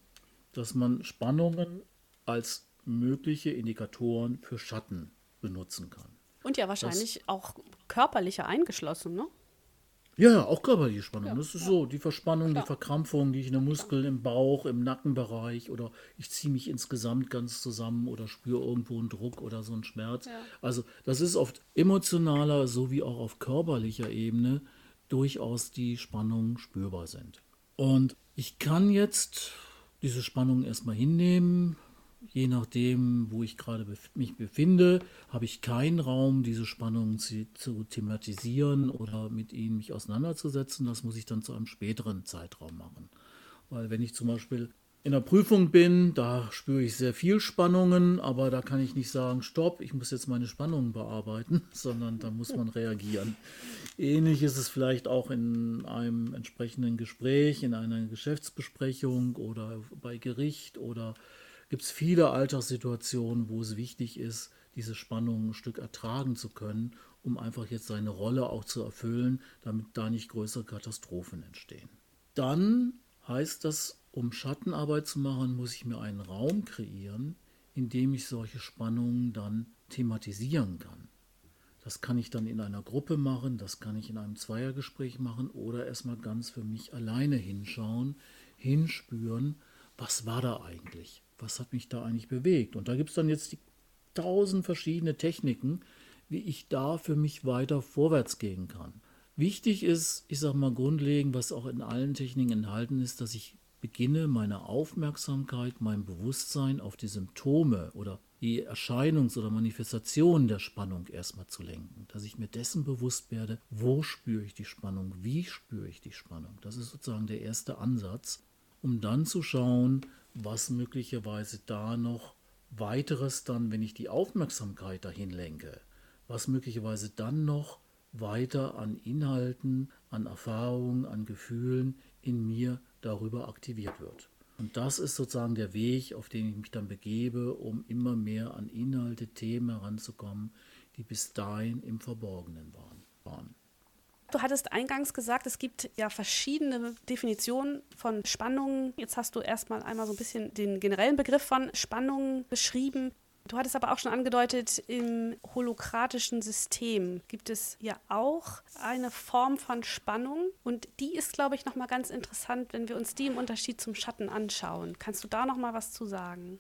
dass man Spannungen als mögliche Indikatoren für Schatten benutzen kann. Und ja wahrscheinlich das, auch körperliche eingeschlossen, ne? Ja, auch körperliche Spannung. Ja, das ist ja. so, die Verspannung, Klar. die Verkrampfung, die ich in den Muskeln, im Bauch, im Nackenbereich oder ich ziehe mich insgesamt ganz zusammen oder spüre irgendwo einen Druck oder so einen Schmerz. Ja. Also das ist oft emotionaler sowie auch auf körperlicher Ebene durchaus die Spannungen spürbar sind. Und ich kann jetzt diese Spannung erstmal hinnehmen, je nachdem, wo ich gerade mich befinde, habe ich keinen Raum, diese Spannungen zu, zu, thematisieren oder mit ihnen mich auseinanderzusetzen. Das muss ich dann zu einem späteren Zeitraum machen. Weil wenn ich zum Beispiel in der Prüfung bin, da spüre ich sehr viel Spannungen, aber da kann ich nicht sagen, stopp, ich muss jetzt meine Spannungen bearbeiten, sondern da muss man reagieren. Ähnlich ist es vielleicht auch in einem entsprechenden Gespräch, in einer Geschäftsbesprechung oder bei Gericht oder gibt es viele Alltagssituationen, wo es wichtig ist, diese Spannung ein Stück ertragen zu können, um einfach jetzt seine Rolle auch zu erfüllen, damit da nicht größere Katastrophen entstehen. Dann heißt das, um Schattenarbeit zu machen, muss ich mir einen Raum kreieren, in dem ich solche Spannungen dann thematisieren kann. Das kann ich dann in einer Gruppe machen, das kann ich in einem Zweiergespräch machen oder erstmal ganz für mich alleine hinschauen, hinspüren, was war da eigentlich? Was hat mich da eigentlich bewegt? Und da gibt es dann jetzt die tausend verschiedene Techniken, wie ich da für mich weiter vorwärts gehen kann. Wichtig ist, ich sage mal grundlegend, was auch in allen Techniken enthalten ist, dass ich beginne, meine Aufmerksamkeit, mein Bewusstsein auf die Symptome oder die Erscheinungs- oder Manifestationen der Spannung erstmal zu lenken. Dass ich mir dessen bewusst werde, wo spüre ich die Spannung, wie spüre ich die Spannung. Das ist sozusagen der erste Ansatz, um dann zu schauen, was möglicherweise da noch weiteres dann, wenn ich die Aufmerksamkeit dahin lenke, was möglicherweise dann noch weiter an Inhalten, an Erfahrungen, an Gefühlen in mir darüber aktiviert wird. Und das ist sozusagen der Weg, auf den ich mich dann begebe, um immer mehr an Inhalte, Themen heranzukommen, die bis dahin im Verborgenen waren. Du hattest eingangs gesagt, es gibt ja verschiedene Definitionen von Spannungen. Jetzt hast du erstmal einmal so ein bisschen den generellen Begriff von Spannungen beschrieben. Du hattest aber auch schon angedeutet, im holokratischen System gibt es ja auch eine Form von Spannung und die ist, glaube ich, nochmal ganz interessant, wenn wir uns die im Unterschied zum Schatten anschauen. Kannst du da nochmal was zu sagen?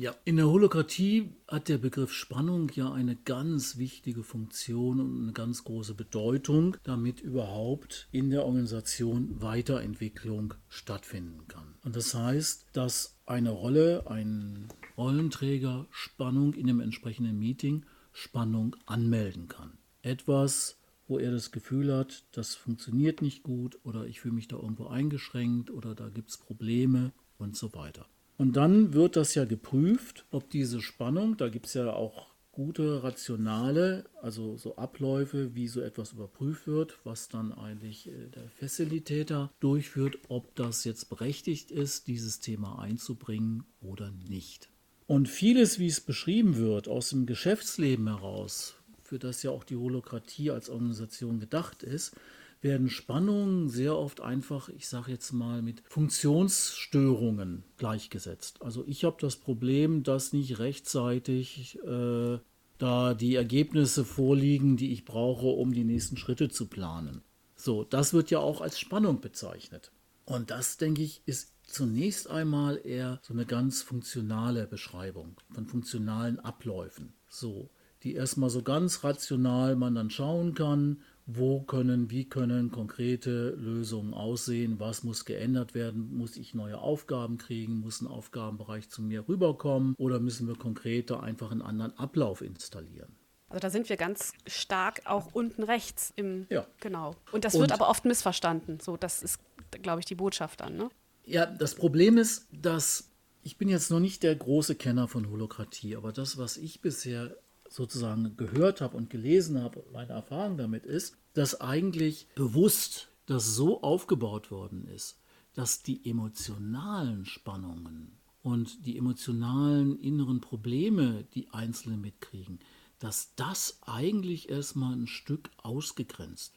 Ja, in der Holokratie hat der Begriff Spannung ja eine ganz wichtige Funktion und eine ganz große Bedeutung, damit überhaupt in der Organisation Weiterentwicklung stattfinden kann. Und das heißt, dass eine Rolle, ein Rollenträger Spannung in dem entsprechenden Meeting Spannung anmelden kann. Etwas, wo er das Gefühl hat, das funktioniert nicht gut oder ich fühle mich da irgendwo eingeschränkt oder da gibt es Probleme und so weiter. Und dann wird das ja geprüft, ob diese Spannung, da gibt es ja auch gute rationale, also so Abläufe, wie so etwas überprüft wird, was dann eigentlich äh, der Facilitator durchführt, ob das jetzt berechtigt ist, dieses Thema einzubringen oder nicht. Und vieles, wie es beschrieben wird, aus dem Geschäftsleben heraus, für das ja auch die Holokratie als Organisation gedacht ist, werden Spannungen sehr oft einfach, ich sage jetzt mal, mit Funktionsstörungen gleichgesetzt. Also ich habe das Problem, dass nicht rechtzeitig äh, da die Ergebnisse vorliegen, die ich brauche, um die nächsten Schritte zu planen. So, das wird ja auch als Spannung bezeichnet. Und das, denke ich, ist zunächst einmal eher so eine ganz funktionale Beschreibung von funktionalen Abläufen. So, die erstmal so ganz rational man dann schauen kann, wo können, wie können konkrete Lösungen aussehen, was muss geändert werden, muss ich neue Aufgaben kriegen, muss ein Aufgabenbereich zu mir rüberkommen oder müssen wir konkreter einfach einen anderen Ablauf installieren. Also da sind wir ganz stark auch unten rechts im ja. genau. Und das Und, wird aber oft missverstanden. So, das ist, glaube ich, die Botschaft dann. Ne? Ja, das Problem ist, dass ich bin jetzt noch nicht der große Kenner von Holokratie, aber das, was ich bisher sozusagen gehört habe und gelesen habe, meine Erfahrung damit ist, dass eigentlich bewusst das so aufgebaut worden ist, dass die emotionalen Spannungen und die emotionalen inneren Probleme, die Einzelne mitkriegen, dass das eigentlich erstmal ein Stück ausgegrenzt.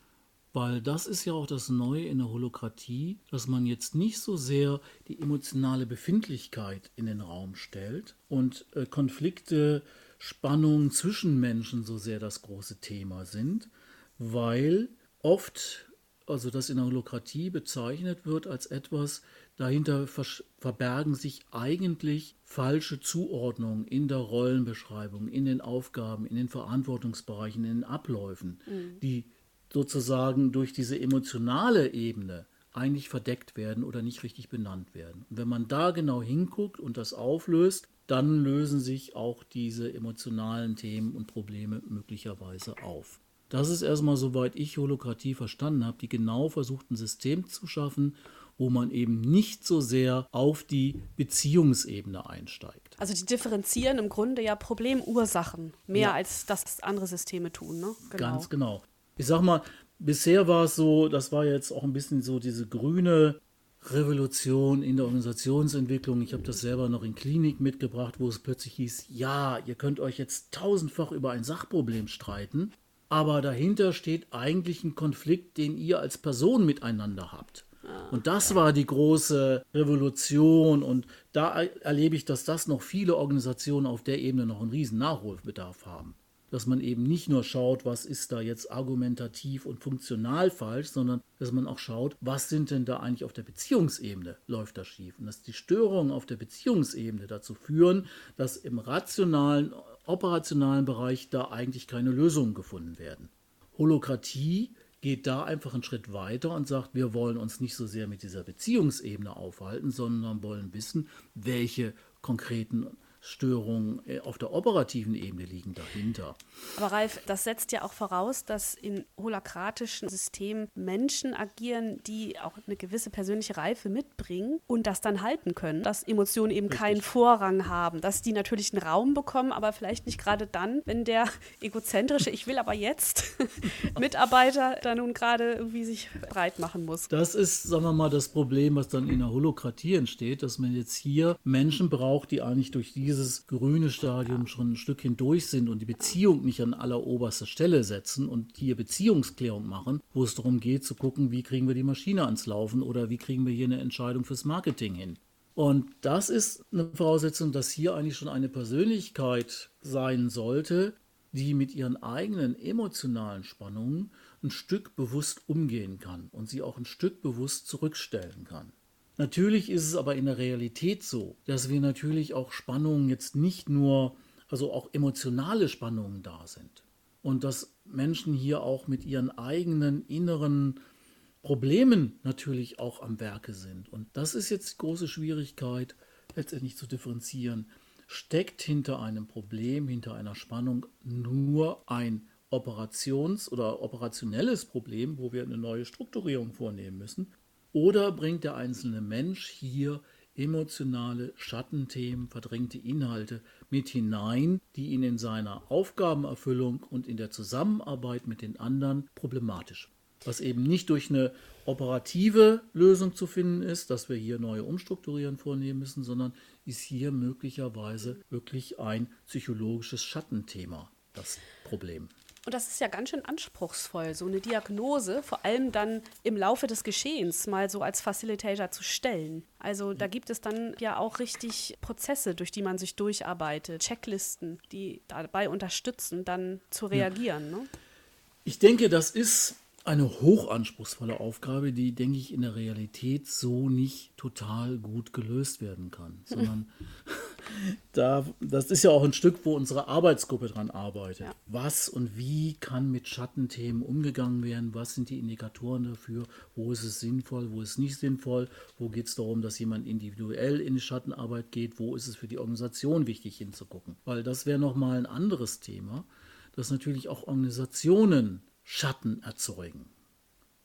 Weil das ist ja auch das Neue in der Holokratie, dass man jetzt nicht so sehr die emotionale Befindlichkeit in den Raum stellt und äh, Konflikte Spannungen zwischen Menschen so sehr das große Thema sind, weil oft, also das in der Holokratie bezeichnet wird als etwas, dahinter verbergen sich eigentlich falsche Zuordnungen in der Rollenbeschreibung, in den Aufgaben, in den Verantwortungsbereichen, in den Abläufen, mhm. die sozusagen durch diese emotionale Ebene eigentlich verdeckt werden oder nicht richtig benannt werden. Und wenn man da genau hinguckt und das auflöst, dann lösen sich auch diese emotionalen Themen und Probleme möglicherweise auf. Das ist erstmal, soweit ich Holokratie verstanden habe, die genau versucht, ein System zu schaffen, wo man eben nicht so sehr auf die Beziehungsebene einsteigt. Also die differenzieren im Grunde ja Problemursachen, mehr ja. als das andere Systeme tun. Ne? Genau. Ganz genau. Ich sag mal, bisher war es so, das war jetzt auch ein bisschen so diese grüne Revolution in der Organisationsentwicklung. Ich habe das selber noch in Klinik mitgebracht, wo es plötzlich hieß, ja, ihr könnt euch jetzt tausendfach über ein Sachproblem streiten, aber dahinter steht eigentlich ein Konflikt, den ihr als Person miteinander habt. Ah, und das war die große Revolution und da erlebe ich, dass das noch viele Organisationen auf der Ebene noch einen riesen Nachholbedarf haben dass man eben nicht nur schaut, was ist da jetzt argumentativ und funktional falsch, sondern dass man auch schaut, was sind denn da eigentlich auf der Beziehungsebene läuft da schief und dass die Störungen auf der Beziehungsebene dazu führen, dass im rationalen, operationalen Bereich da eigentlich keine Lösungen gefunden werden. Holokratie geht da einfach einen Schritt weiter und sagt, wir wollen uns nicht so sehr mit dieser Beziehungsebene aufhalten, sondern wollen wissen, welche konkreten Störungen äh, auf der operativen Ebene liegen dahinter. Aber Ralf, das setzt ja auch voraus, dass in holakratischen Systemen Menschen agieren, die auch eine gewisse persönliche Reife mitbringen und das dann halten können, dass Emotionen eben Richtig. keinen Vorrang haben, dass die natürlich einen Raum bekommen, aber vielleicht nicht gerade dann, wenn der egozentrische, ich will aber jetzt Mitarbeiter da nun gerade irgendwie sich breit machen muss. Das ist, sagen wir mal, das Problem, was dann in der Holokratie entsteht, dass man jetzt hier Menschen braucht, die eigentlich durch diese dieses grüne Stadium schon ein Stück hindurch sind und die Beziehung nicht an alleroberster Stelle setzen und hier Beziehungsklärung machen, wo es darum geht zu gucken, wie kriegen wir die Maschine ans Laufen oder wie kriegen wir hier eine Entscheidung fürs Marketing hin. Und das ist eine Voraussetzung, dass hier eigentlich schon eine Persönlichkeit sein sollte, die mit ihren eigenen emotionalen Spannungen ein Stück bewusst umgehen kann und sie auch ein Stück bewusst zurückstellen kann. Natürlich ist es aber in der Realität so, dass wir natürlich auch Spannungen jetzt nicht nur, also auch emotionale Spannungen da sind. Und dass Menschen hier auch mit ihren eigenen inneren Problemen natürlich auch am Werke sind. Und das ist jetzt die große Schwierigkeit, letztendlich zu differenzieren. Steckt hinter einem Problem, hinter einer Spannung nur ein Operations- oder operationelles Problem, wo wir eine neue Strukturierung vornehmen müssen? Oder bringt der einzelne Mensch hier emotionale Schattenthemen, verdrängte Inhalte mit hinein, die ihn in seiner Aufgabenerfüllung und in der Zusammenarbeit mit den anderen problematisch was eben nicht durch eine operative Lösung zu finden ist, dass wir hier neue Umstrukturieren vornehmen müssen, sondern ist hier möglicherweise wirklich ein psychologisches Schattenthema das Problem. Und das ist ja ganz schön anspruchsvoll, so eine Diagnose, vor allem dann im Laufe des Geschehens mal so als Facilitator zu stellen. Also da gibt es dann ja auch richtig Prozesse, durch die man sich durcharbeitet, Checklisten, die dabei unterstützen, dann zu reagieren. Ja. Ne? Ich denke, das ist eine hochanspruchsvolle Aufgabe, die, denke ich, in der Realität so nicht total gut gelöst werden kann. Sondern da, das ist ja auch ein Stück, wo unsere Arbeitsgruppe dran arbeitet. Ja. Was und wie kann mit Schattenthemen umgegangen werden? Was sind die Indikatoren dafür? Wo ist es sinnvoll? Wo ist es nicht sinnvoll? Wo geht es darum, dass jemand individuell in die Schattenarbeit geht? Wo ist es für die Organisation wichtig hinzugucken? Weil das wäre nochmal ein anderes Thema, dass natürlich auch Organisationen Schatten erzeugen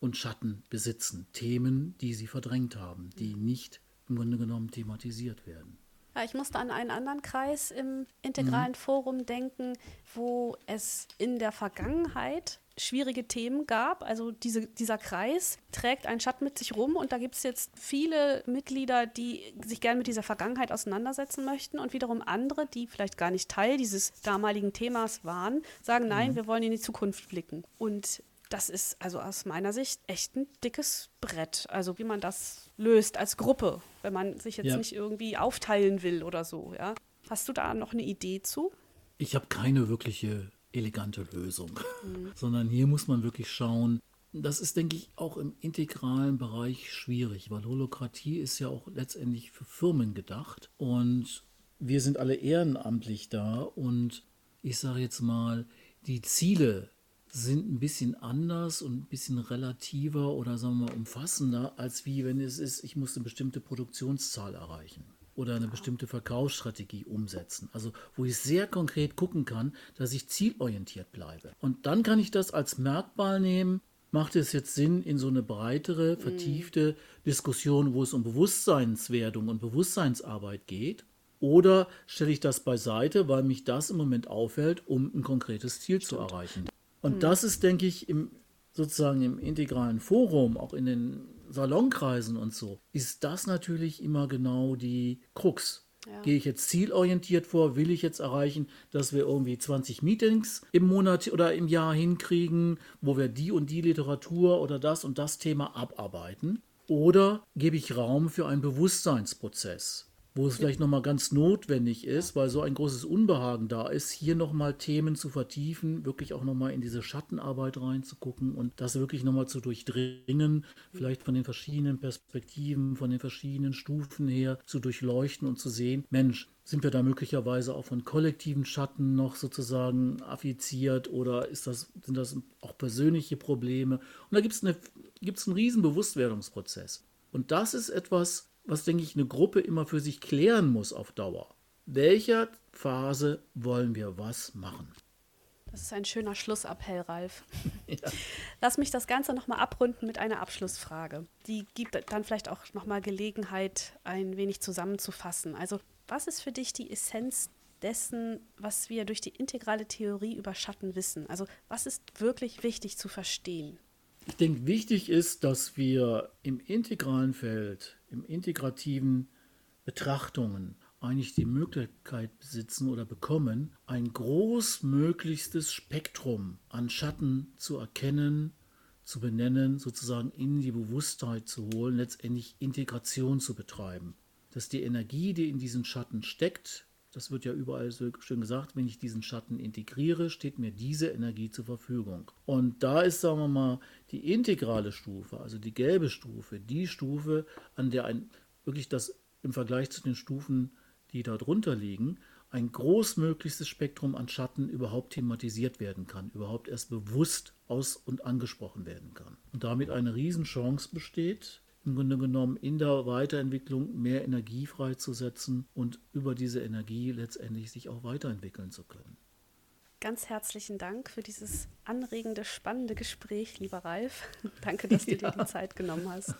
und Schatten besitzen. Themen, die sie verdrängt haben, die nicht im Grunde genommen thematisiert werden. Ja, ich musste an einen anderen Kreis im integralen mhm. Forum denken, wo es in der Vergangenheit schwierige Themen gab. Also diese, dieser Kreis trägt einen Schatten mit sich rum und da gibt es jetzt viele Mitglieder, die sich gerne mit dieser Vergangenheit auseinandersetzen möchten und wiederum andere, die vielleicht gar nicht Teil dieses damaligen Themas waren, sagen, nein, mhm. wir wollen in die Zukunft blicken. Und das ist also aus meiner Sicht echt ein dickes Brett. Also wie man das löst als Gruppe, wenn man sich jetzt ja. nicht irgendwie aufteilen will oder so. Ja? Hast du da noch eine Idee zu? Ich habe keine wirkliche elegante Lösung, mhm. sondern hier muss man wirklich schauen. Das ist, denke ich, auch im integralen Bereich schwierig, weil Holokratie ist ja auch letztendlich für Firmen gedacht und wir sind alle ehrenamtlich da und ich sage jetzt mal, die Ziele sind ein bisschen anders und ein bisschen relativer oder sagen wir mal umfassender, als wie wenn es ist, ich muss eine bestimmte Produktionszahl erreichen oder eine bestimmte Verkaufsstrategie umsetzen. Also wo ich sehr konkret gucken kann, dass ich zielorientiert bleibe. Und dann kann ich das als Merkmal nehmen. Macht es jetzt Sinn in so eine breitere, vertiefte mm. Diskussion, wo es um Bewusstseinswerdung und Bewusstseinsarbeit geht? Oder stelle ich das beiseite, weil mich das im Moment auffällt, um ein konkretes Ziel Stimmt. zu erreichen? Und mm. das ist, denke ich, im, sozusagen im integralen Forum, auch in den Salonkreisen und so, ist das natürlich immer genau die Krux. Ja. Gehe ich jetzt zielorientiert vor? Will ich jetzt erreichen, dass wir irgendwie 20 Meetings im Monat oder im Jahr hinkriegen, wo wir die und die Literatur oder das und das Thema abarbeiten? Oder gebe ich Raum für einen Bewusstseinsprozess? Wo es vielleicht nochmal ganz notwendig ist, weil so ein großes Unbehagen da ist, hier nochmal Themen zu vertiefen, wirklich auch nochmal in diese Schattenarbeit reinzugucken und das wirklich nochmal zu durchdringen, vielleicht von den verschiedenen Perspektiven, von den verschiedenen Stufen her zu durchleuchten und zu sehen, Mensch, sind wir da möglicherweise auch von kollektiven Schatten noch sozusagen affiziert oder ist das, sind das auch persönliche Probleme? Und da gibt es einen riesen Bewusstwerdungsprozess. Und das ist etwas, was, denke ich, eine Gruppe immer für sich klären muss auf Dauer. Welcher Phase wollen wir was machen? Das ist ein schöner Schlussappell, Ralf. ja. Lass mich das Ganze nochmal abrunden mit einer Abschlussfrage. Die gibt dann vielleicht auch nochmal Gelegenheit, ein wenig zusammenzufassen. Also, was ist für dich die Essenz dessen, was wir durch die integrale Theorie über Schatten wissen? Also, was ist wirklich wichtig zu verstehen? Ich denke, wichtig ist, dass wir im integralen Feld, im integrativen Betrachtungen eigentlich die Möglichkeit besitzen oder bekommen, ein großmöglichstes Spektrum an Schatten zu erkennen, zu benennen, sozusagen in die Bewusstheit zu holen, letztendlich Integration zu betreiben. dass die Energie, die in diesen Schatten steckt, das wird ja überall so schön gesagt, wenn ich diesen Schatten integriere, steht mir diese Energie zur Verfügung. Und da ist, sagen wir mal, die integrale Stufe, also die gelbe Stufe, die Stufe, an der ein wirklich das im Vergleich zu den Stufen, die da drunter liegen, ein großmöglichstes Spektrum an Schatten überhaupt thematisiert werden kann, überhaupt erst bewusst aus- und angesprochen werden kann. Und damit eine Riesenchance besteht, im Grunde genommen in der Weiterentwicklung mehr Energie freizusetzen und über diese Energie letztendlich sich auch weiterentwickeln zu können. Ganz herzlichen Dank für dieses anregende, spannende Gespräch, lieber Ralf. Danke, dass du ja. dir die Zeit genommen hast.